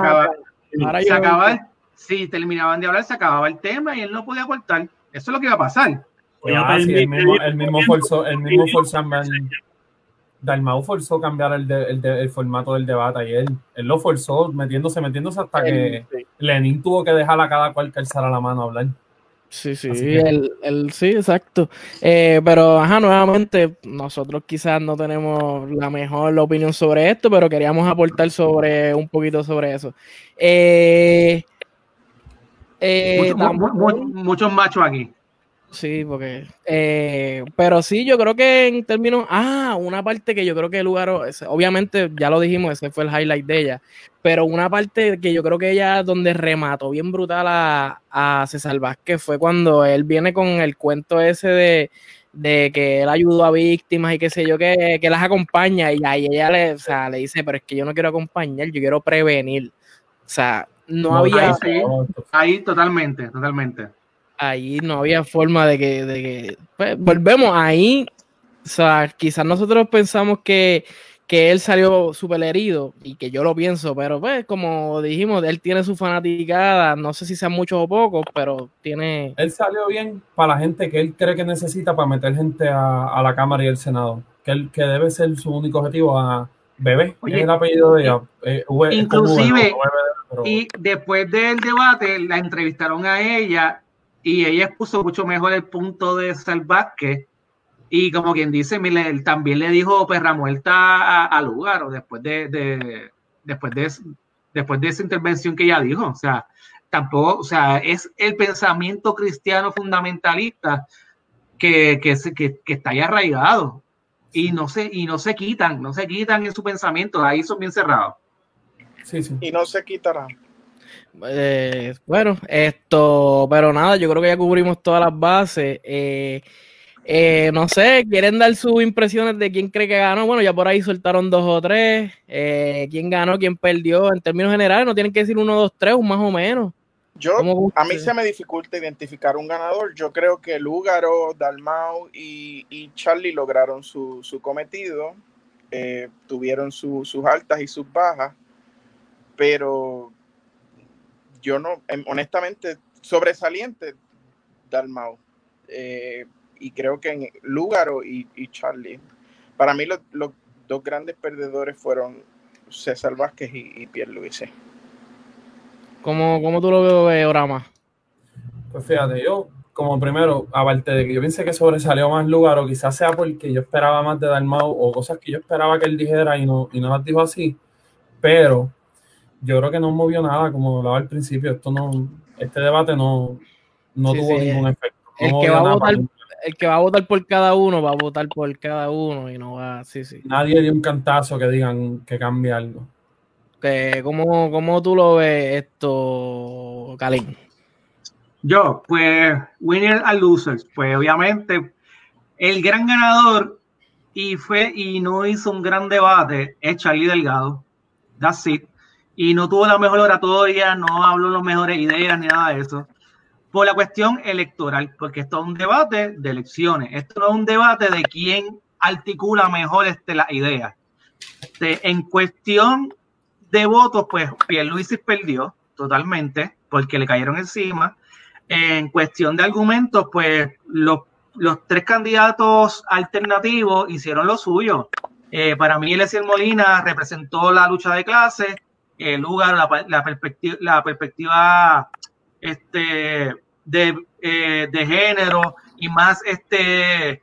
acaba, se si terminaban de hablar, se acababa el tema y él no podía cortar. Eso es lo que iba a pasar. Ah, sí, el mismo, el mismo forzó, el mismo forzó Dalmau forzó cambiar el, el, el, formato del debate y él, él lo forzó metiéndose, metiéndose hasta que Lenin tuvo que dejar a cada cual que alzara la mano a hablar. Sí, sí, el, el, sí, exacto. Eh, pero, ajá, nuevamente, nosotros quizás no tenemos la mejor opinión sobre esto, pero queríamos aportar sobre un poquito sobre eso. Eh, eh, muchos machos aquí. Sí, porque. Eh, pero sí, yo creo que en términos. Ah, una parte que yo creo que el lugar. Obviamente, ya lo dijimos, ese fue el highlight de ella. Pero una parte que yo creo que ella, donde remató bien brutal a, a César Vázquez, fue cuando él viene con el cuento ese de, de que él ayudó a víctimas y qué sé yo, que, que las acompaña. Y ahí ella le, o sea, le dice: Pero es que yo no quiero acompañar, yo quiero prevenir. O sea, no, había. ahí totalmente, totalmente ahí no había forma de que, de que pues, volvemos ahí, o sea, quizás nosotros pensamos que, que él salió súper herido y que yo lo pienso, pero pues como dijimos, él tiene su fanaticada, no sé si sean muchos o pocos, pero tiene... Él salió bien para la gente que él cree que necesita para meter gente a, a la Cámara y el Senado, que, él, que debe ser su único objetivo a Bebé, Oye, es el apellido de ella. Eh, inclusive, y después del debate la entrevistaron a ella y ella expuso mucho mejor el punto de Salvador y como quien dice, él también le dijo perra muerta al lugar o después de, de, después de después de esa intervención que ella dijo, o sea, tampoco, o sea, es el pensamiento cristiano fundamentalista que, que, que, que está ahí arraigado y no se y no se quitan, no se quitan en su pensamiento, ahí son bien cerrados. Sí, sí. Y no se quitarán. Eh, bueno, esto, pero nada, yo creo que ya cubrimos todas las bases. Eh, eh, no sé, ¿quieren dar sus impresiones de quién cree que ganó? Bueno, ya por ahí soltaron dos o tres. ¿Quién ganó, quién perdió? En términos generales, no tienen que decir uno, dos, tres, un más o menos. Yo, a mí se me dificulta identificar un ganador. Yo creo que Lugaro, Dalmau y, y Charlie lograron su, su cometido. tuvieron sus altas y sus bajas. Pero yo no, em, honestamente, sobresaliente Dalmau. Eh, y creo que en Lugaro y, Charlie. Para mí los, dos grandes perdedores fueron César Vázquez y, y Pierre Luis. ¿Cómo, ¿Cómo, tú lo ves ahora más? Pues fíjate, yo como primero, aparte de que yo pensé que sobresalió más Lugaro, quizás sea porque yo esperaba más de Dalmau o cosas que yo esperaba que él dijera y no, y no las dijo así, pero yo creo que no movió nada, como hablaba al principio. Esto no, este debate no, no tuvo ningún efecto. el, que va a votar, el que va a votar por cada uno va a votar por cada uno y no va, sí, sí. Nadie dio un cantazo que digan que cambie algo. Que, ¿cómo, ¿Cómo tú lo ves esto, Kalin? Yo, pues, winner and losers. Pues obviamente, el gran ganador y fue y no hizo un gran debate es Charlie Delgado. That's it. Y no tuvo la mejor oratoria, no habló las mejores ideas ni nada de eso. Por la cuestión electoral, porque esto es un debate de elecciones. Esto no es un debate de quién articula mejor este, las ideas. Este, en cuestión de votos, pues Pierluisi perdió totalmente porque le cayeron encima. En cuestión de argumentos, pues los tres candidatos alternativos hicieron lo suyo. Eh, para mí, Eliezer Molina representó la lucha de clases, el lugar, la, perspectiva, la perspectiva este, de, eh, de, género y más este,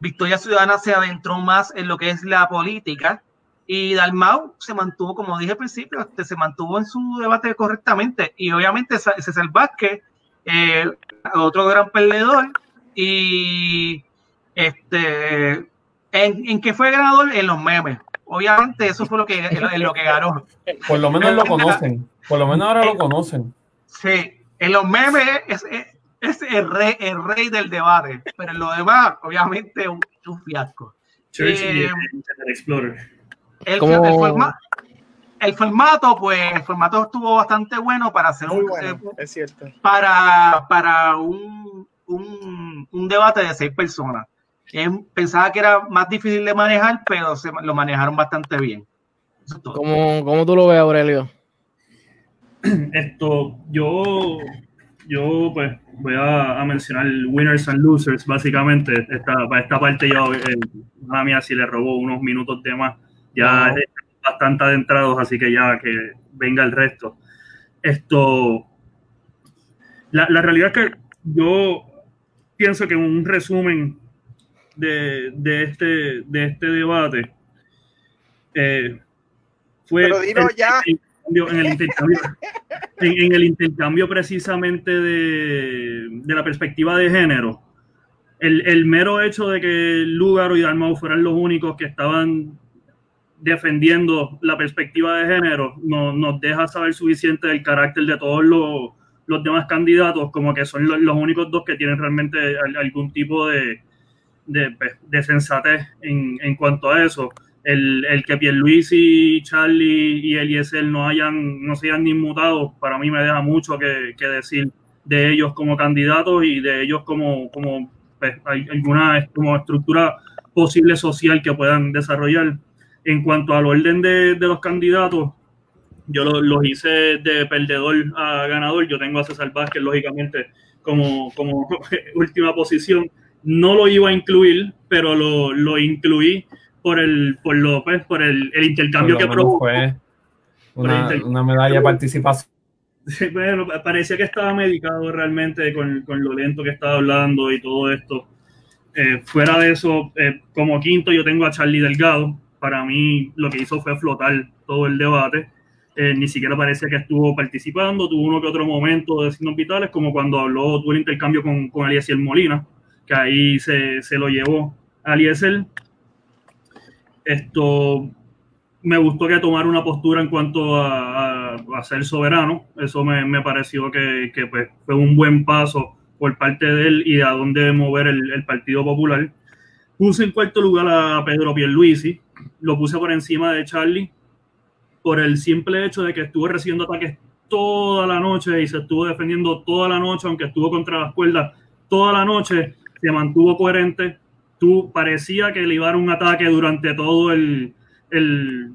Victoria Ciudadana se adentró más en lo que es la política. Y Dalmau se mantuvo, como dije al principio, este, se mantuvo en su debate correctamente. Y obviamente César Vázquez, eh, otro gran perdedor, y este, ¿en, ¿en qué fue ganador? En los memes. Obviamente eso fue lo que, en lo que ganó. Por lo menos lo conocen. Por lo menos ahora lo conocen. Sí, en los memes es, es, el, rey, el rey del debate, pero en lo demás, obviamente, un, un fiasco. Eh, Explorer. El, el, forma, el, formato, pues, el formato estuvo bastante bueno para hacer un. Bueno, es cierto. Para, para un, un, un debate de seis personas. Pensaba que era más difícil de manejar, pero se, lo manejaron bastante bien. ¿Cómo, ¿Cómo, tú lo ves, Aurelio? [clears throat] Esto, yo, yo pues voy a, mencionar winners and losers, básicamente. Esta, para esta parte yo, eh, a mí así le robó unos minutos de más. Ya bastante adentrados, así que ya que venga el resto. Esto, la, la realidad es que yo pienso que un resumen de, de, este, de este debate eh, fue ya. En, el intercambio, en, el intercambio precisamente de, de, la perspectiva de género. El, el mero hecho de que Lugaro y Dalmau fueran los únicos que estaban defendiendo la perspectiva de género no, nos deja saber suficiente del carácter de todos los los demás candidatos como que son los, únicos dos que tienen realmente algún tipo de, de, pues, de sensatez en, en, cuanto a eso. El, el que Pierluisi, Charlie y Eliezer no hayan, no se hayan inmutado, para mí me deja mucho que, decir de ellos como candidatos y de ellos como, como pues, alguna como estructura posible social que puedan desarrollar. En cuanto al orden de, de los candidatos, yo los hice de perdedor a ganador. Yo tengo a César Vázquez, lógicamente, como, como [laughs] última posición. No lo iba a incluir, pero lo, lo incluí por el por López, por el, el intercambio que provocó. una, una, medalla de participación. Bueno, parecía que estaba medicado realmente con, con, lo lento que estaba hablando y todo esto. Eh, fuera de eso, eh, como quinto, yo tengo a Charlie Delgado. Para mí, lo que hizo fue flotar todo el debate. Eh, ni siquiera parece que estuvo participando, tuvo uno que otro momento de signos vitales, como cuando habló, tuvo el intercambio con, con Eliezer Molina, que ahí se, se lo llevó Eliezer. Esto me gustó que tomara una postura en cuanto a, a, ser soberano, eso me, me pareció que, que pues, fue un buen paso por parte de él y a dónde mover el, el Partido Popular. Puse en cuarto lugar a Pedro Pierluisi, lo puse por encima de Charlie, por el simple hecho de que estuvo recibiendo ataques toda la noche y se estuvo defendiendo toda la noche, aunque estuvo contra las cuerdas toda la noche, se mantuvo coherente. Tú parecía que le iba a dar un ataque durante todo el, el,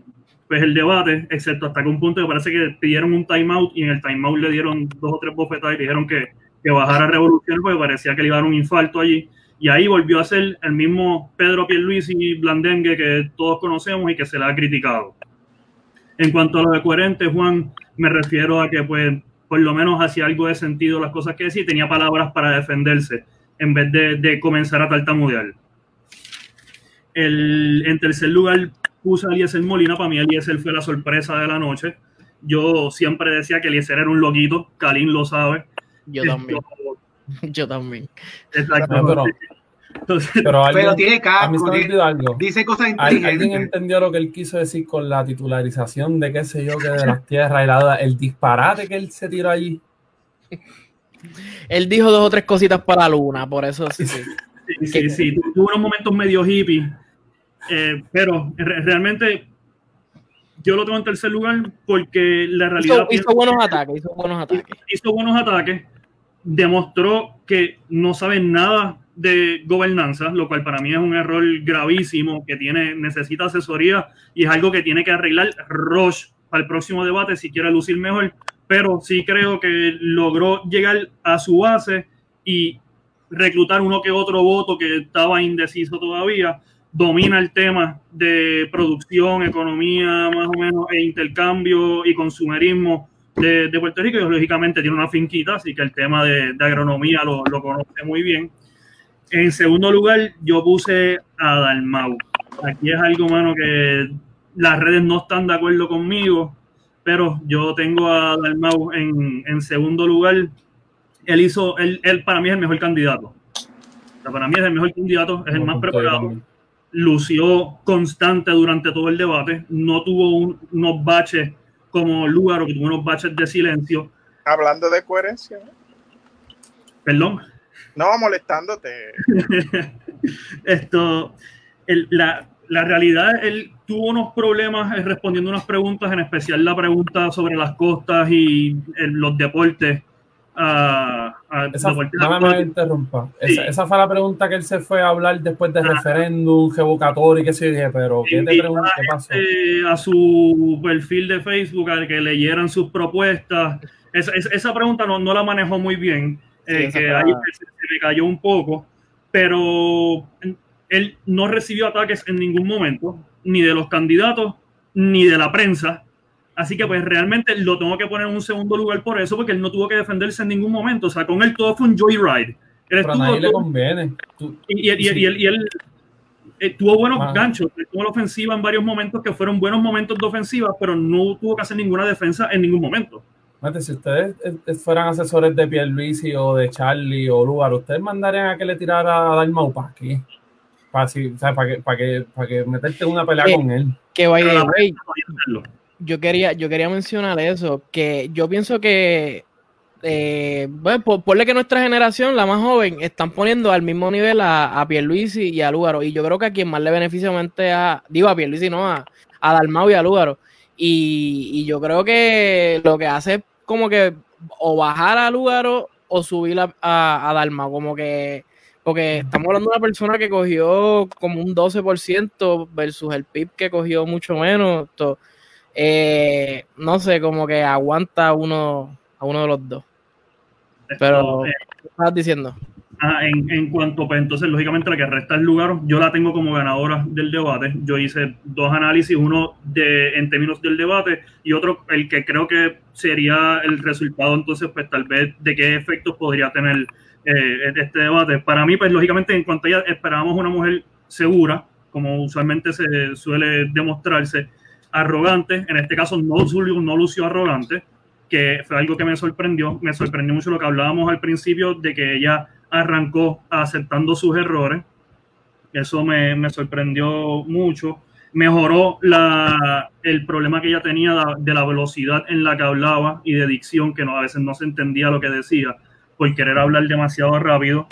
pues el debate, excepto hasta que un punto que parece que pidieron un timeout y en el timeout le dieron dos o tres bofetadas y dijeron que, que bajara revolución porque parecía que le iba a dar un infarto allí. Y ahí volvió a ser el mismo Pedro Pierluisi Blandengue que todos conocemos y que se le ha criticado. En cuanto a lo de coherente, Juan, me refiero a que pues por lo menos hacía algo de sentido las cosas que decía tenía palabras para defenderse en vez de, de comenzar a tartamudear. El, en tercer lugar puse a Eliezer Molina, para mí Eliezer fue la sorpresa de la noche. Yo siempre decía que Eliezer era un loquito, Kalin lo sabe. Yo también. Yo también. Exacto. pero, tiene casco, dice cosas inteligentes. ¿Alguien entendió lo que él quiso decir con la titularización de qué sé yo, que de las tierras y la el disparate que él se tiró allí? Él dijo dos o tres cositas para la luna, por eso sí. Sí, sí, sí, tuvo unos momentos medio hippie, eh, pero realmente yo lo tengo en tercer lugar porque la realidad... Hizo, buenos ataques, hizo buenos ataques. Hizo buenos ataques, demostró que no sabe nada de gobernanza, lo cual para mí es un error gravísimo que tiene, necesita asesoría y es algo que tiene que arreglar Roche para el próximo debate si quiere lucir mejor, pero sí creo que logró llegar a su base y reclutar uno que otro voto que estaba indeciso todavía, domina el tema de producción, economía más o menos, e intercambio y consumerismo de, Puerto Rico, y lógicamente tiene una finquita, así que el tema de, agronomía lo, lo, conoce muy bien. En segundo lugar, yo puse a Dalmau. Aquí es algo, mano, que las redes no están de acuerdo conmigo, pero yo tengo a Dalmau en, en segundo lugar. Él hizo, él, él, para mí es el mejor candidato. para mí es el mejor candidato, es el más preparado lució constante durante todo el debate, no tuvo unos baches como Lugaro, que tuvo unos baches de silencio. Hablando de coherencia. Perdón. No, molestándote. [laughs] Esto, la, la, realidad, él tuvo unos problemas respondiendo unas preguntas, en especial la pregunta sobre las costas y los deportes esa, interrumpa. Esa, fue la pregunta que él se fue a hablar después del referéndum, revocatorio y qué sé yo, pero ¿qué te pregunta? ¿Qué pasó? A su perfil de Facebook, al que leyeran sus propuestas. Esa, esa pregunta no, no, la manejó muy bien, eh, que ahí se, se me cayó un poco, pero él no recibió ataques en ningún momento, ni de los candidatos, ni de la prensa Así que pues realmente lo tengo que poner en un segundo lugar por eso, porque él no tuvo que defenderse en ningún momento. O sea, con él todo fue un joyride. Él Pero a le conviene. Y, él, eh, tuvo buenos ganchos, tuvo la ofensiva en varios momentos que fueron buenos momentos de ofensiva, pero no tuvo que hacer ninguna defensa en ningún momento. si ustedes eh, fueran asesores de Pierluisi o de Charlie o Lugar, ¿ustedes mandarían a que le tirara a Dalmau para que, para, que, para que meterte en una pelea con él. Que vaya de yo quería, yo quería mencionar eso, que yo pienso que, eh, bueno, por, ponle que nuestra generación, la más joven, están poniendo al mismo nivel a, a Pierluisi y a Lúgaro. Y yo creo que a quien más le beneficia a, digo a Pierluisi, no, a, a Dalmau y a Lúgaro. Y, yo creo que lo que hace es como que o bajar a Lúgaro o subir a, a, Dalmau, como que porque estamos hablando de una persona que cogió como un 12% versus el PIB que cogió mucho menos. Eh, no sé, como que aguanta uno, a uno de los dos. Pero, ¿qué estás diciendo? Ah, en, en, cuanto, pues entonces, lógicamente, la que resta el lugar, yo la tengo como ganadora del debate. Yo hice dos análisis, uno de, en términos del debate y otro, el que creo que sería el resultado, entonces, pues tal vez de qué efectos podría tener eh, este debate. Para mí, pues lógicamente, en cuanto a ella, esperábamos una mujer segura, como usualmente se suele demostrarse, arrogante, en este caso no, no lució arrogante, que fue algo que me sorprendió, me sorprendió mucho lo que hablábamos al principio de que ella arrancó aceptando sus errores, eso me, me sorprendió mucho, mejoró la, el problema que ella tenía de la velocidad en la que hablaba y de dicción, que no, a veces no se entendía lo que decía por querer hablar demasiado rápido.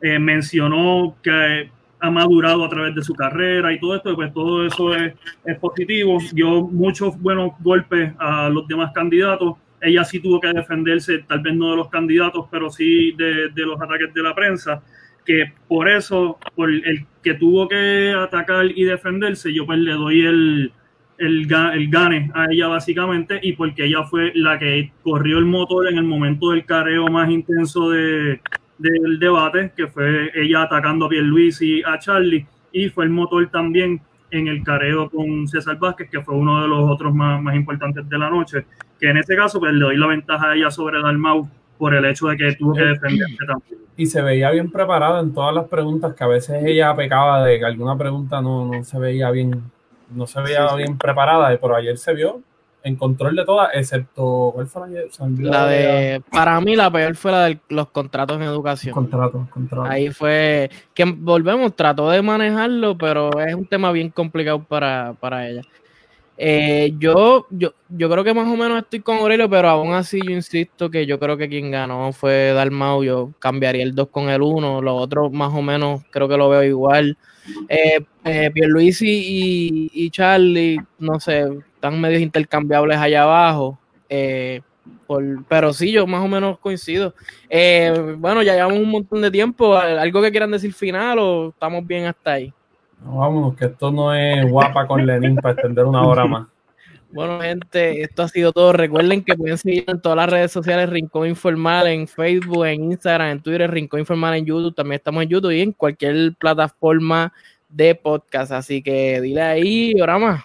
Eh, mencionó que ha madurado a través de su carrera y todo esto, pues todo eso es, es positivo. Dio muchos buenos golpes a los demás candidatos. Ella sí tuvo que defenderse, tal vez no de los candidatos, pero sí de, de los ataques de la prensa, que por eso, por el que tuvo que atacar y defenderse, yo pues le doy el, el, el gane a ella básicamente y porque ella fue la que corrió el motor en el momento del careo más intenso de, del debate, que fue ella atacando a Luis y a Charlie, y fue el motor también en el careo con César Vázquez, que fue uno de los otros más, más importantes de la noche, que en este caso pues le doy la ventaja a ella sobre Dalmau por el hecho de que tuvo que defenderse también. Y se veía bien preparada en todas las preguntas, que a veces ella pecaba de que alguna pregunta no, no se veía bien, no se veía bien preparada, pero ayer se vio en control de todas, excepto. ¿Cuál fue la, la de. Para mí, la peor fue la de los contratos en educación. Contratos, contratos. Ahí fue. Que volvemos, trató de manejarlo, pero es un tema bien complicado para, para ella. Eh, yo, yo, yo creo que más o menos estoy con Aurelio, pero aún así yo insisto que yo creo que quien ganó fue Dalmau. Yo cambiaría el 2 con el 1. Los otros más o menos creo que lo veo igual. Eh, eh Pierluisi y, y, Charlie, no sé, están medios intercambiables allá abajo. Eh, pero sí, yo más o menos coincido. Eh, bueno, ya llevamos un montón de tiempo. ¿Algo que quieran decir final o estamos bien hasta ahí? vámonos, que esto no es guapa con Lenin para extender una hora más. Bueno, gente, esto ha sido todo. Recuerden que pueden seguir en todas las redes sociales Rincón Informal, en Facebook, en Instagram, en Twitter, Rincón Informal en YouTube. También estamos en YouTube y en cualquier plataforma de podcast. Así que dile ahí, ahora más.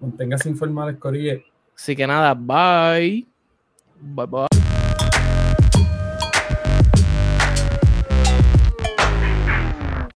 Manténgase informales, Corille. Así que nada, bye. Bye bye.